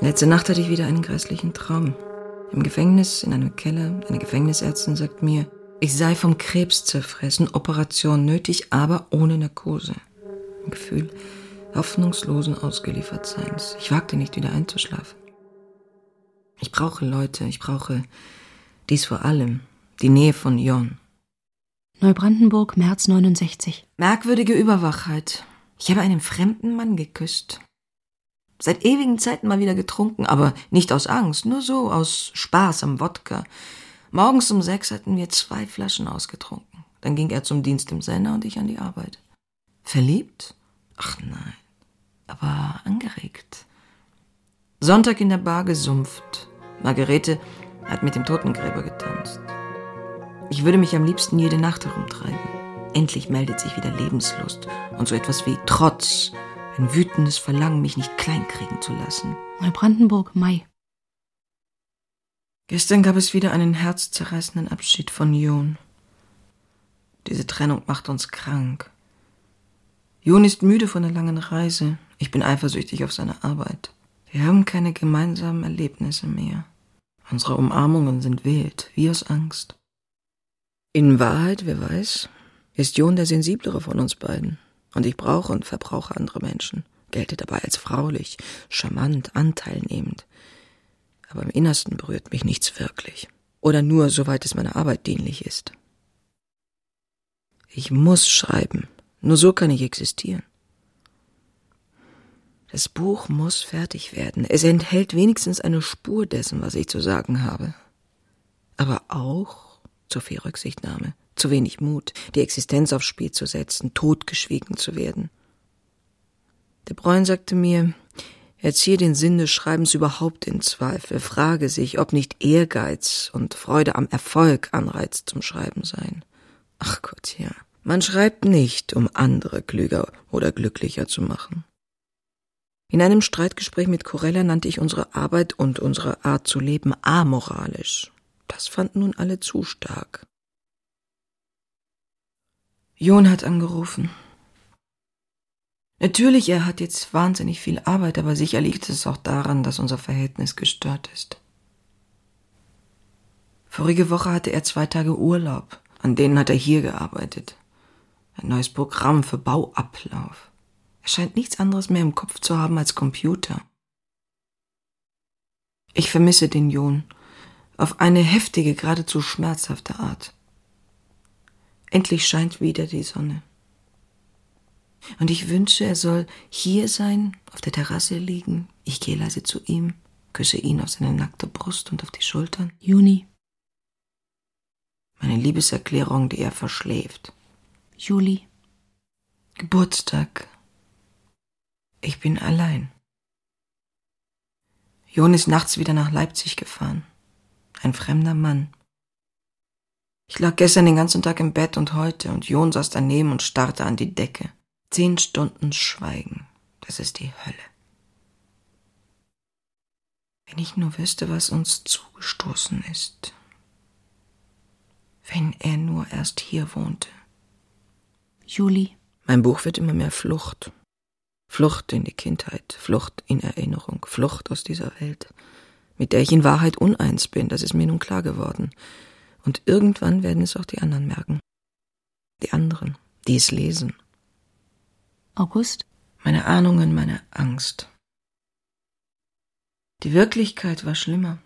Letzte Nacht hatte ich wieder einen grässlichen Traum. Im Gefängnis, in einem Keller, eine Gefängnisärztin sagt mir, ich sei vom Krebs zerfressen, Operation nötig, aber ohne Narkose. Ein Gefühl hoffnungslosen Ausgeliefertseins. Ich wagte nicht wieder einzuschlafen. Ich brauche Leute, ich brauche dies vor allem, die Nähe von Jon. Neubrandenburg, März 69. Merkwürdige Überwachheit. Ich habe einen fremden Mann geküsst. Seit ewigen Zeiten mal wieder getrunken, aber nicht aus Angst, nur so aus Spaß am Wodka. Morgens um sechs hatten wir zwei Flaschen ausgetrunken. Dann ging er zum Dienst im Sender und ich an die Arbeit. Verliebt? Ach nein, aber angeregt. Sonntag in der Bar gesumpft. Margarete hat mit dem Totengräber getanzt. Ich würde mich am liebsten jede Nacht herumtreiben. Endlich meldet sich wieder Lebenslust und so etwas wie Trotz, ein wütendes Verlangen, mich nicht kleinkriegen zu lassen. Neubrandenburg, Mai. Gestern gab es wieder einen herzzerreißenden Abschied von Jon. Diese Trennung macht uns krank. Jon ist müde von der langen Reise. Ich bin eifersüchtig auf seine Arbeit. Wir haben keine gemeinsamen Erlebnisse mehr. Unsere Umarmungen sind wild, wie aus Angst. In Wahrheit, wer weiß, ist Jon der sensiblere von uns beiden. Und ich brauche und verbrauche andere Menschen, gelte dabei als fraulich, charmant, anteilnehmend. Aber im Innersten berührt mich nichts wirklich. Oder nur, soweit es meiner Arbeit dienlich ist. Ich muss schreiben. Nur so kann ich existieren. Das Buch muss fertig werden. Es enthält wenigstens eine Spur dessen, was ich zu sagen habe. Aber auch zu viel Rücksichtnahme, zu wenig Mut, die Existenz aufs Spiel zu setzen, totgeschwiegen zu werden. De Bruyne sagte mir, er ziehe den Sinn des Schreibens überhaupt in Zweifel, frage sich, ob nicht Ehrgeiz und Freude am Erfolg Anreiz zum Schreiben seien. Ach Gott, ja. Man schreibt nicht, um andere klüger oder glücklicher zu machen. In einem Streitgespräch mit Corella nannte ich unsere Arbeit und unsere Art zu leben amoralisch. Das fanden nun alle zu stark. Jon hat angerufen. Natürlich, er hat jetzt wahnsinnig viel Arbeit, aber sicher liegt es auch daran, dass unser Verhältnis gestört ist. Vorige Woche hatte er zwei Tage Urlaub, an denen hat er hier gearbeitet. Ein neues Programm für Bauablauf. Er scheint nichts anderes mehr im Kopf zu haben als Computer. Ich vermisse den Jon auf eine heftige, geradezu schmerzhafte Art. Endlich scheint wieder die Sonne. Und ich wünsche, er soll hier sein, auf der Terrasse liegen. Ich gehe leise zu ihm, küsse ihn auf seine nackte Brust und auf die Schultern. Juni. Meine Liebeserklärung, die er verschläft. Juli. Geburtstag. Ich bin allein. Jon ist nachts wieder nach Leipzig gefahren. Ein fremder Mann. Ich lag gestern den ganzen Tag im Bett und heute, und Jon saß daneben und starrte an die Decke. Zehn Stunden Schweigen. Das ist die Hölle. Wenn ich nur wüsste, was uns zugestoßen ist. Wenn er nur erst hier wohnte. Juli. Mein Buch wird immer mehr Flucht. Flucht in die Kindheit, Flucht in Erinnerung, Flucht aus dieser Welt, mit der ich in Wahrheit uneins bin, das ist mir nun klar geworden. Und irgendwann werden es auch die anderen merken. Die anderen, die es lesen. August? Meine Ahnungen, meine Angst. Die Wirklichkeit war schlimmer.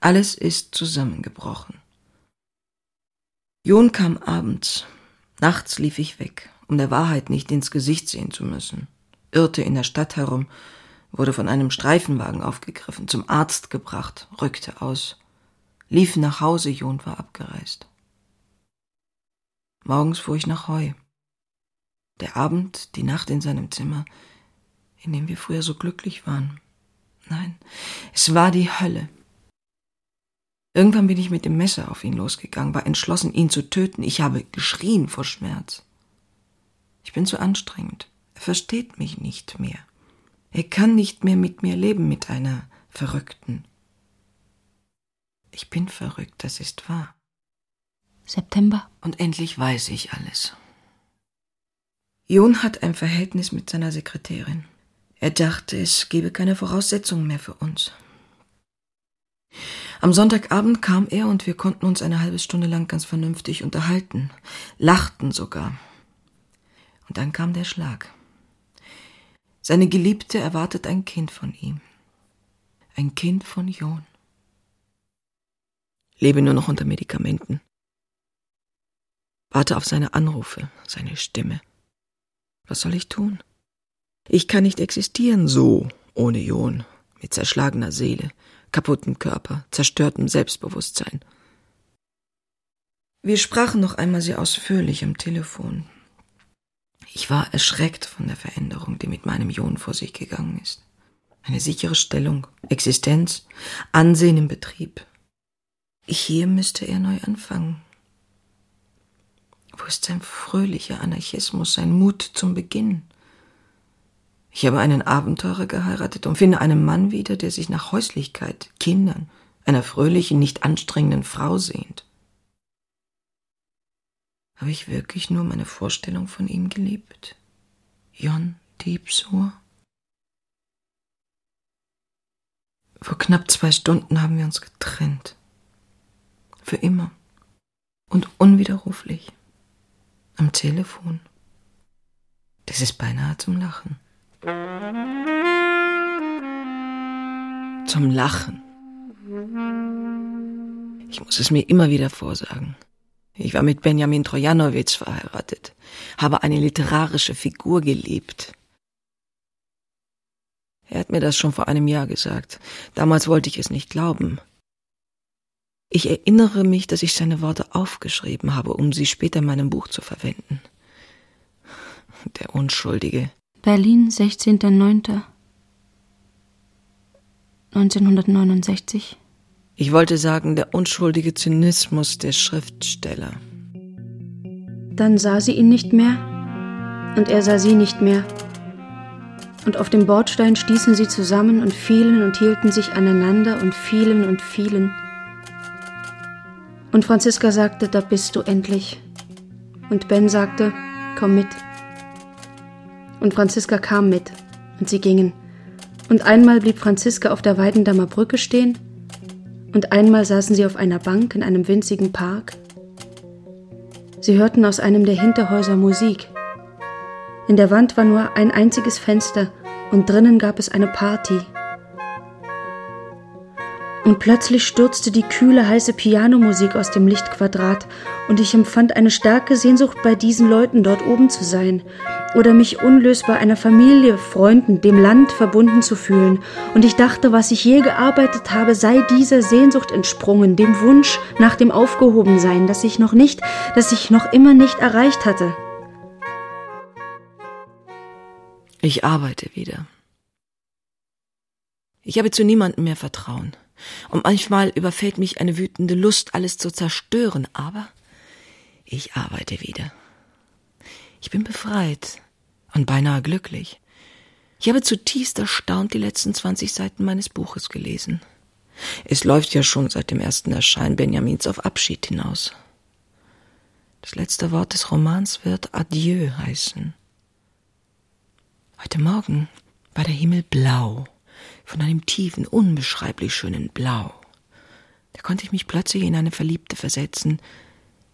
Alles ist zusammengebrochen. Jon kam abends. Nachts lief ich weg, um der Wahrheit nicht ins Gesicht sehen zu müssen irrte in der Stadt herum, wurde von einem Streifenwagen aufgegriffen, zum Arzt gebracht, rückte aus, lief nach Hause, Jon war abgereist. Morgens fuhr ich nach Heu. Der Abend, die Nacht in seinem Zimmer, in dem wir früher so glücklich waren. Nein, es war die Hölle. Irgendwann bin ich mit dem Messer auf ihn losgegangen, war entschlossen, ihn zu töten. Ich habe geschrien vor Schmerz. Ich bin zu anstrengend. Er versteht mich nicht mehr. Er kann nicht mehr mit mir leben, mit einer Verrückten. Ich bin verrückt, das ist wahr. September. Und endlich weiß ich alles. Jon hat ein Verhältnis mit seiner Sekretärin. Er dachte, es gebe keine Voraussetzungen mehr für uns. Am Sonntagabend kam er und wir konnten uns eine halbe Stunde lang ganz vernünftig unterhalten, lachten sogar. Und dann kam der Schlag. Seine Geliebte erwartet ein Kind von ihm. Ein Kind von Jon. Lebe nur noch unter Medikamenten. Warte auf seine Anrufe, seine Stimme. Was soll ich tun? Ich kann nicht existieren so, ohne Jon, mit zerschlagener Seele, kaputtem Körper, zerstörtem Selbstbewusstsein. Wir sprachen noch einmal sehr ausführlich am Telefon. Ich war erschreckt von der Veränderung, die mit meinem Jon vor sich gegangen ist. Eine sichere Stellung, Existenz, Ansehen im Betrieb. Hier müsste er neu anfangen. Wo ist sein fröhlicher Anarchismus, sein Mut zum Beginn? Ich habe einen Abenteurer geheiratet und finde einen Mann wieder, der sich nach Häuslichkeit, Kindern, einer fröhlichen, nicht anstrengenden Frau sehnt. Habe ich wirklich nur meine Vorstellung von ihm geliebt? Jon Diebsur? Vor knapp zwei Stunden haben wir uns getrennt. Für immer. Und unwiderruflich. Am Telefon. Das ist beinahe zum Lachen. Zum Lachen. Ich muss es mir immer wieder vorsagen. Ich war mit Benjamin Trojanowitsch verheiratet, habe eine literarische Figur geliebt. Er hat mir das schon vor einem Jahr gesagt. Damals wollte ich es nicht glauben. Ich erinnere mich, dass ich seine Worte aufgeschrieben habe, um sie später in meinem Buch zu verwenden. Der Unschuldige. Berlin, 16.09.1969. Ich wollte sagen, der unschuldige Zynismus der Schriftsteller. Dann sah sie ihn nicht mehr und er sah sie nicht mehr. Und auf dem Bordstein stießen sie zusammen und fielen und hielten sich aneinander und fielen und fielen. Und Franziska sagte, da bist du endlich. Und Ben sagte, komm mit. Und Franziska kam mit, und sie gingen. Und einmal blieb Franziska auf der Weidendammer Brücke stehen, und einmal saßen sie auf einer Bank in einem winzigen Park. Sie hörten aus einem der Hinterhäuser Musik. In der Wand war nur ein einziges Fenster, und drinnen gab es eine Party. Und plötzlich stürzte die kühle, heiße Pianomusik aus dem Lichtquadrat, und ich empfand eine starke Sehnsucht, bei diesen Leuten dort oben zu sein, oder mich unlösbar einer Familie, Freunden, dem Land verbunden zu fühlen, und ich dachte, was ich je gearbeitet habe, sei dieser Sehnsucht entsprungen, dem Wunsch nach dem Aufgehobensein, das ich noch nicht, das ich noch immer nicht erreicht hatte. Ich arbeite wieder. Ich habe zu niemandem mehr Vertrauen. Und manchmal überfällt mich eine wütende Lust, alles zu zerstören, aber ich arbeite wieder. Ich bin befreit und beinahe glücklich. Ich habe zutiefst erstaunt die letzten zwanzig Seiten meines Buches gelesen. Es läuft ja schon seit dem ersten Erscheinen Benjamins auf Abschied hinaus. Das letzte Wort des Romans wird Adieu heißen. Heute Morgen war der Himmel blau von einem tiefen, unbeschreiblich schönen Blau. Da konnte ich mich plötzlich in eine Verliebte versetzen,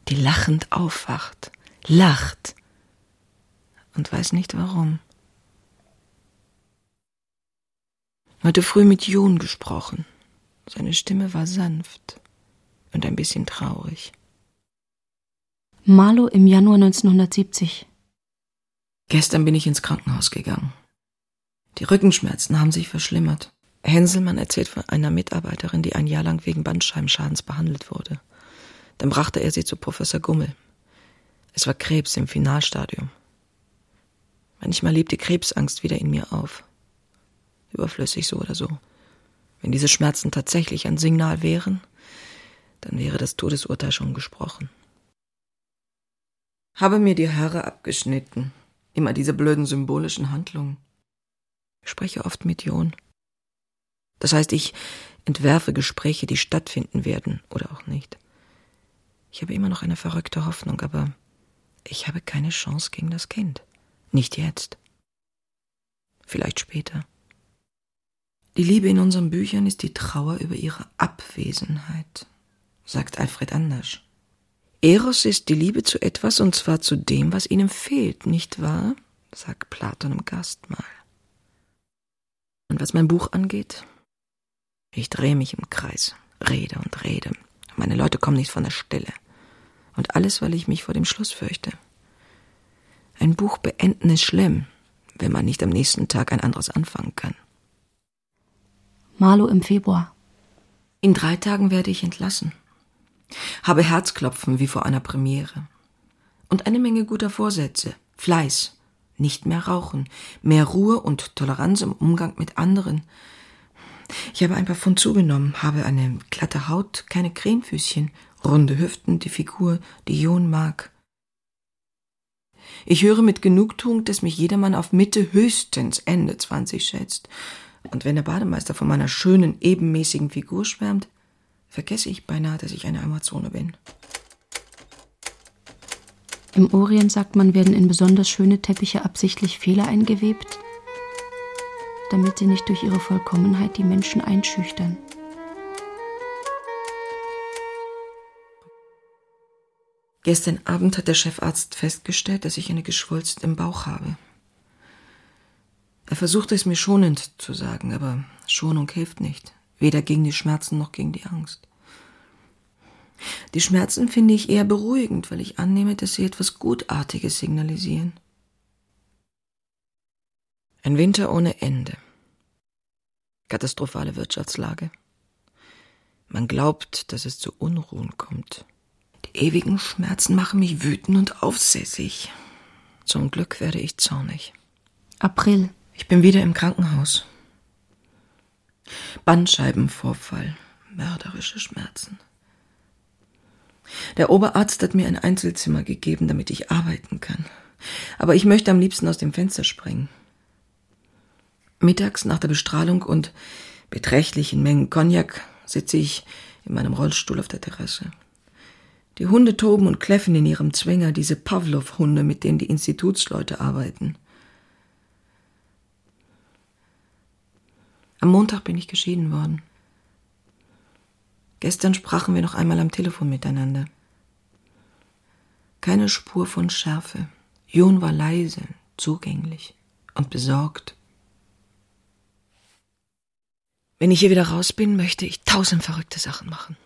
die lachend aufwacht, lacht und weiß nicht warum. Heute früh mit Jon gesprochen. Seine Stimme war sanft und ein bisschen traurig. Marlow im Januar 1970. Gestern bin ich ins Krankenhaus gegangen. Die Rückenschmerzen haben sich verschlimmert. Henselmann erzählt von einer Mitarbeiterin, die ein Jahr lang wegen Bandscheibenschadens behandelt wurde. Dann brachte er sie zu Professor Gummel. Es war Krebs im Finalstadium. Manchmal lebt die Krebsangst wieder in mir auf. Überflüssig so oder so. Wenn diese Schmerzen tatsächlich ein Signal wären, dann wäre das Todesurteil schon gesprochen. Habe mir die Haare abgeschnitten. Immer diese blöden symbolischen Handlungen. Ich spreche oft mit Jon. Das heißt, ich entwerfe Gespräche, die stattfinden werden oder auch nicht. Ich habe immer noch eine verrückte Hoffnung, aber ich habe keine Chance gegen das Kind. Nicht jetzt. Vielleicht später. Die Liebe in unseren Büchern ist die Trauer über ihre Abwesenheit, sagt Alfred Anders. Eros ist die Liebe zu etwas und zwar zu dem, was ihnen fehlt, nicht wahr? sagt Platon im Gastmahl. Und was mein Buch angeht, ich drehe mich im Kreis, rede und rede. Meine Leute kommen nicht von der Stelle. Und alles, weil ich mich vor dem Schluss fürchte. Ein Buch beenden ist schlimm, wenn man nicht am nächsten Tag ein anderes anfangen kann. Marlo im Februar. In drei Tagen werde ich entlassen. Habe Herzklopfen wie vor einer Premiere. Und eine Menge guter Vorsätze. Fleiß. Nicht mehr rauchen. Mehr Ruhe und Toleranz im Umgang mit anderen. Ich habe ein paar Pfund zugenommen, habe eine glatte Haut, keine Krähenfüßchen, runde Hüften, die Figur, die Jon mag. Ich höre mit Genugtuung, dass mich jedermann auf Mitte höchstens Ende zwanzig schätzt. Und wenn der Bademeister von meiner schönen, ebenmäßigen Figur schwärmt, vergesse ich beinahe, dass ich eine Amazone bin. Im Orient sagt man, werden in besonders schöne Teppiche absichtlich Fehler eingewebt, damit sie nicht durch ihre Vollkommenheit die Menschen einschüchtern. Gestern Abend hat der Chefarzt festgestellt, dass ich eine Geschwulst im Bauch habe. Er versuchte es mir schonend zu sagen, aber Schonung hilft nicht, weder gegen die Schmerzen noch gegen die Angst. Die Schmerzen finde ich eher beruhigend, weil ich annehme, dass sie etwas Gutartiges signalisieren. Ein Winter ohne Ende. Katastrophale Wirtschaftslage. Man glaubt, dass es zu Unruhen kommt. Die ewigen Schmerzen machen mich wütend und aufsässig. Zum Glück werde ich zornig. April. Ich bin wieder im Krankenhaus. Bandscheibenvorfall, mörderische Schmerzen. Der Oberarzt hat mir ein Einzelzimmer gegeben, damit ich arbeiten kann. Aber ich möchte am liebsten aus dem Fenster springen. Mittags nach der Bestrahlung und beträchtlichen Mengen Cognac sitze ich in meinem Rollstuhl auf der Terrasse. Die Hunde toben und kläffen in ihrem Zwinger, diese Pavlov-Hunde, mit denen die Institutsleute arbeiten. Am Montag bin ich geschieden worden. Gestern sprachen wir noch einmal am Telefon miteinander. Keine Spur von Schärfe. Jon war leise, zugänglich und besorgt. Wenn ich hier wieder raus bin, möchte ich tausend verrückte Sachen machen.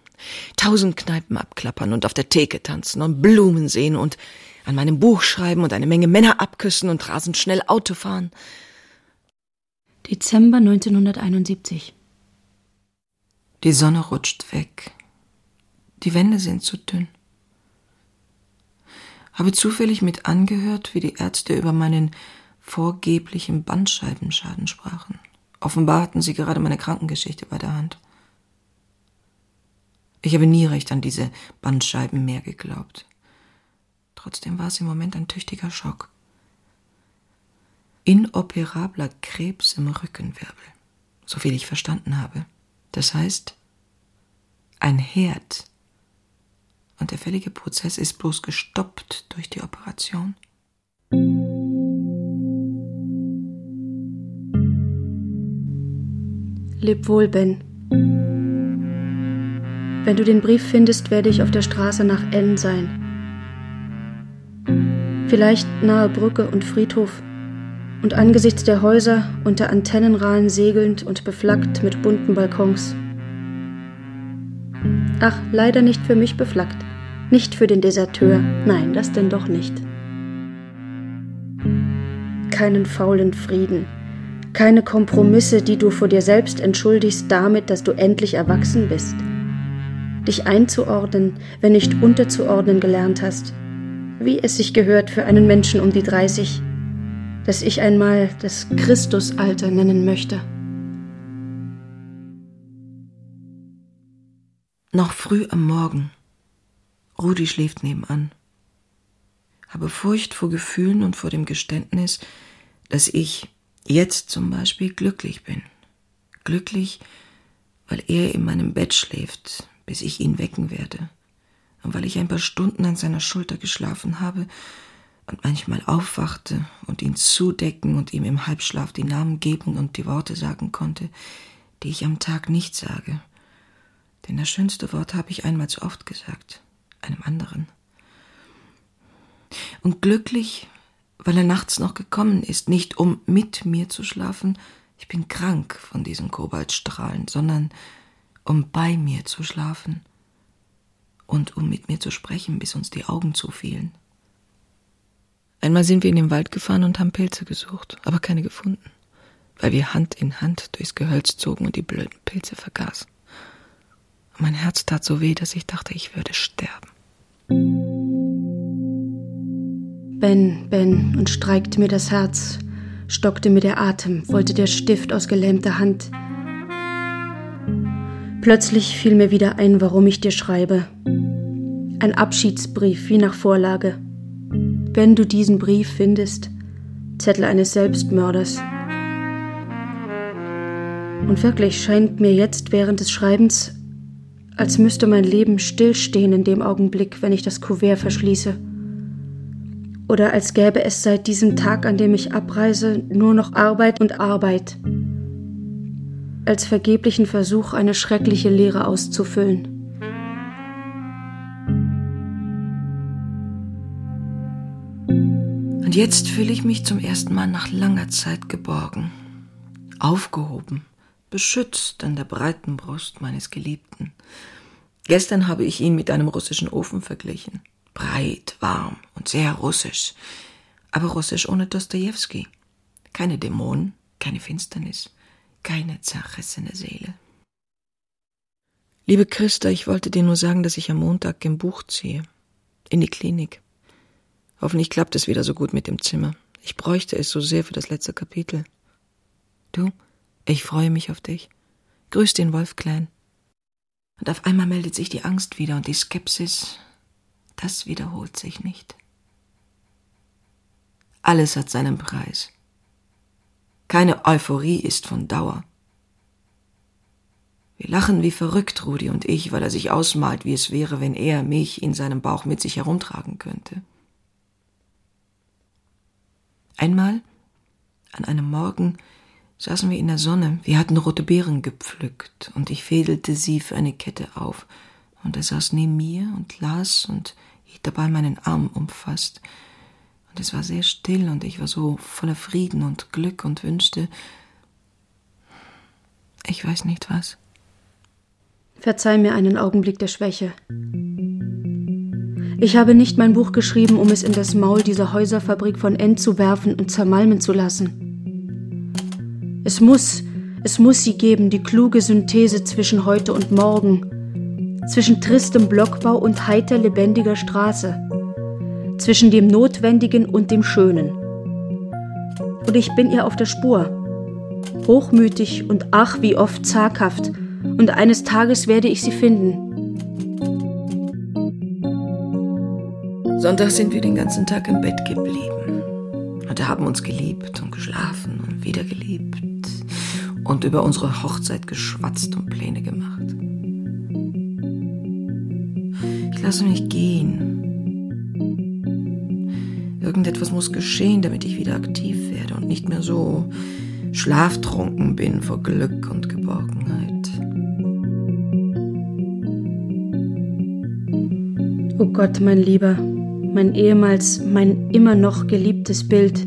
Tausend Kneipen abklappern und auf der Theke tanzen und Blumen sehen und an meinem Buch schreiben und eine Menge Männer abküssen und rasend schnell Auto fahren. Dezember 1971 Die Sonne rutscht weg. Die Wände sind zu dünn. Habe zufällig mit angehört, wie die Ärzte über meinen vorgeblichen Bandscheibenschaden sprachen. Offenbar hatten sie gerade meine Krankengeschichte bei der Hand. Ich habe nie recht an diese Bandscheiben mehr geglaubt. Trotzdem war es im Moment ein tüchtiger Schock. Inoperabler Krebs im Rückenwirbel, soviel ich verstanden habe. Das heißt, ein Herd. Und der fällige Prozess ist bloß gestoppt durch die Operation. Leb wohl, Ben. Wenn du den Brief findest, werde ich auf der Straße nach N sein. Vielleicht nahe Brücke und Friedhof. Und angesichts der Häuser unter Antennenrahlen segelnd und beflaggt mit bunten Balkons. Ach, leider nicht für mich beflaggt. Nicht für den Deserteur. Nein, das denn doch nicht. Keinen faulen Frieden. Keine Kompromisse, die du vor dir selbst entschuldigst damit, dass du endlich erwachsen bist. Dich einzuordnen, wenn nicht unterzuordnen gelernt hast. Wie es sich gehört für einen Menschen um die 30, das ich einmal das Christusalter nennen möchte. Noch früh am Morgen. Rudi schläft nebenan. Habe Furcht vor Gefühlen und vor dem Geständnis, dass ich jetzt zum Beispiel glücklich bin. Glücklich, weil er in meinem Bett schläft, bis ich ihn wecken werde, und weil ich ein paar Stunden an seiner Schulter geschlafen habe und manchmal aufwachte und ihn zudecken und ihm im Halbschlaf die Namen geben und die Worte sagen konnte, die ich am Tag nicht sage. Denn das schönste Wort habe ich einmal zu oft gesagt, einem anderen. Und glücklich, weil er nachts noch gekommen ist, nicht um mit mir zu schlafen, ich bin krank von diesen Kobaltstrahlen, sondern um bei mir zu schlafen und um mit mir zu sprechen, bis uns die Augen zufielen. Einmal sind wir in den Wald gefahren und haben Pilze gesucht, aber keine gefunden, weil wir Hand in Hand durchs Gehölz zogen und die blöden Pilze vergaßen. Und mein Herz tat so weh, dass ich dachte, ich würde sterben. Ben, Ben, und streikte mir das Herz, stockte mir der Atem, wollte der Stift aus gelähmter Hand. Plötzlich fiel mir wieder ein, warum ich dir schreibe. Ein Abschiedsbrief wie nach Vorlage. Wenn du diesen Brief findest, Zettel eines Selbstmörders. Und wirklich scheint mir jetzt während des Schreibens, als müsste mein Leben stillstehen in dem Augenblick, wenn ich das Kuvert verschließe. Oder als gäbe es seit diesem Tag, an dem ich abreise, nur noch Arbeit und Arbeit. Als vergeblichen Versuch, eine schreckliche Leere auszufüllen. Jetzt fühle ich mich zum ersten Mal nach langer Zeit geborgen, aufgehoben, beschützt an der breiten Brust meines Geliebten. Gestern habe ich ihn mit einem russischen Ofen verglichen. Breit, warm und sehr russisch. Aber russisch ohne Dostojewski. Keine Dämonen, keine Finsternis, keine zerrissene Seele. Liebe Christa, ich wollte dir nur sagen, dass ich am Montag im Buch ziehe. In die Klinik. Hoffentlich klappt es wieder so gut mit dem Zimmer. Ich bräuchte es so sehr für das letzte Kapitel. Du, ich freue mich auf dich. Grüß den Wolf Klein. Und auf einmal meldet sich die Angst wieder und die Skepsis. Das wiederholt sich nicht. Alles hat seinen Preis. Keine Euphorie ist von Dauer. Wir lachen wie verrückt, Rudi und ich, weil er sich ausmalt, wie es wäre, wenn er mich in seinem Bauch mit sich herumtragen könnte. Einmal, an einem Morgen, saßen wir in der Sonne. Wir hatten rote Beeren gepflückt und ich fädelte sie für eine Kette auf. Und er saß neben mir und las und hielt dabei meinen Arm umfasst. Und es war sehr still und ich war so voller Frieden und Glück und wünschte, ich weiß nicht was. Verzeih mir einen Augenblick der Schwäche. Ich habe nicht mein Buch geschrieben, um es in das Maul dieser Häuserfabrik von End zu werfen und zermalmen zu lassen. Es muss, es muss sie geben, die kluge Synthese zwischen heute und morgen, zwischen tristem Blockbau und heiter lebendiger Straße, zwischen dem Notwendigen und dem Schönen. Und ich bin ihr auf der Spur, hochmütig und ach wie oft zaghaft, und eines Tages werde ich sie finden. Sonntag sind wir den ganzen Tag im Bett geblieben und haben uns geliebt und geschlafen und wieder geliebt und über unsere Hochzeit geschwatzt und Pläne gemacht. Ich lasse mich gehen. Irgendetwas muss geschehen, damit ich wieder aktiv werde und nicht mehr so schlaftrunken bin vor Glück und Geborgenheit. Oh Gott, mein Lieber, mein ehemals, mein immer noch geliebtes Bild.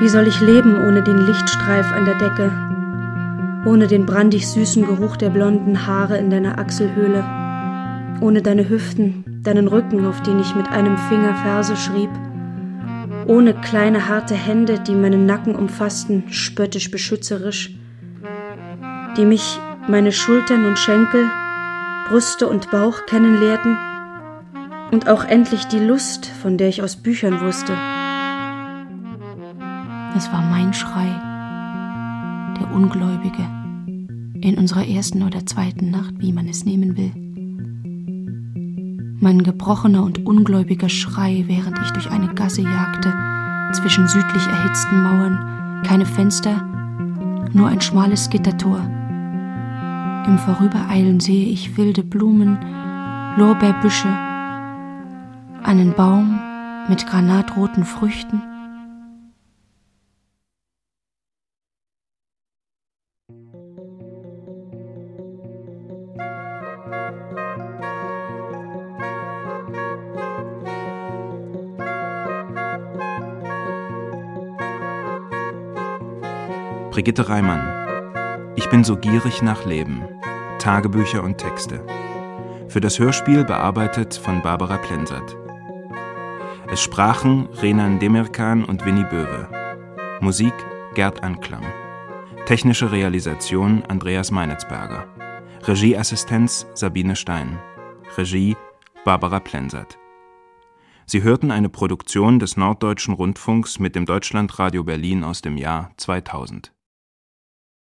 Wie soll ich leben ohne den Lichtstreif an der Decke, ohne den brandig süßen Geruch der blonden Haare in deiner Achselhöhle, ohne deine Hüften, deinen Rücken, auf den ich mit einem Finger Verse schrieb, ohne kleine harte Hände, die meinen Nacken umfassten, spöttisch beschützerisch, die mich, meine Schultern und Schenkel, Brüste und Bauch kennenlehrten, und auch endlich die Lust, von der ich aus Büchern wusste. Es war mein Schrei, der Ungläubige, in unserer ersten oder zweiten Nacht, wie man es nehmen will. Mein gebrochener und ungläubiger Schrei, während ich durch eine Gasse jagte, zwischen südlich erhitzten Mauern, keine Fenster, nur ein schmales Gittertor. Im Vorübereilen sehe ich wilde Blumen, Lorbeerbüsche, einen Baum mit granatroten Früchten. Brigitte Reimann. Ich bin so gierig nach Leben. Tagebücher und Texte. Für das Hörspiel bearbeitet von Barbara Plensert. Es sprachen Renan Demirkan und Winnie Böwe. Musik Gerd Anklam. Technische Realisation Andreas Meinitzberger. Regieassistenz Sabine Stein. Regie Barbara Plensert. Sie hörten eine Produktion des Norddeutschen Rundfunks mit dem Deutschlandradio Berlin aus dem Jahr 2000.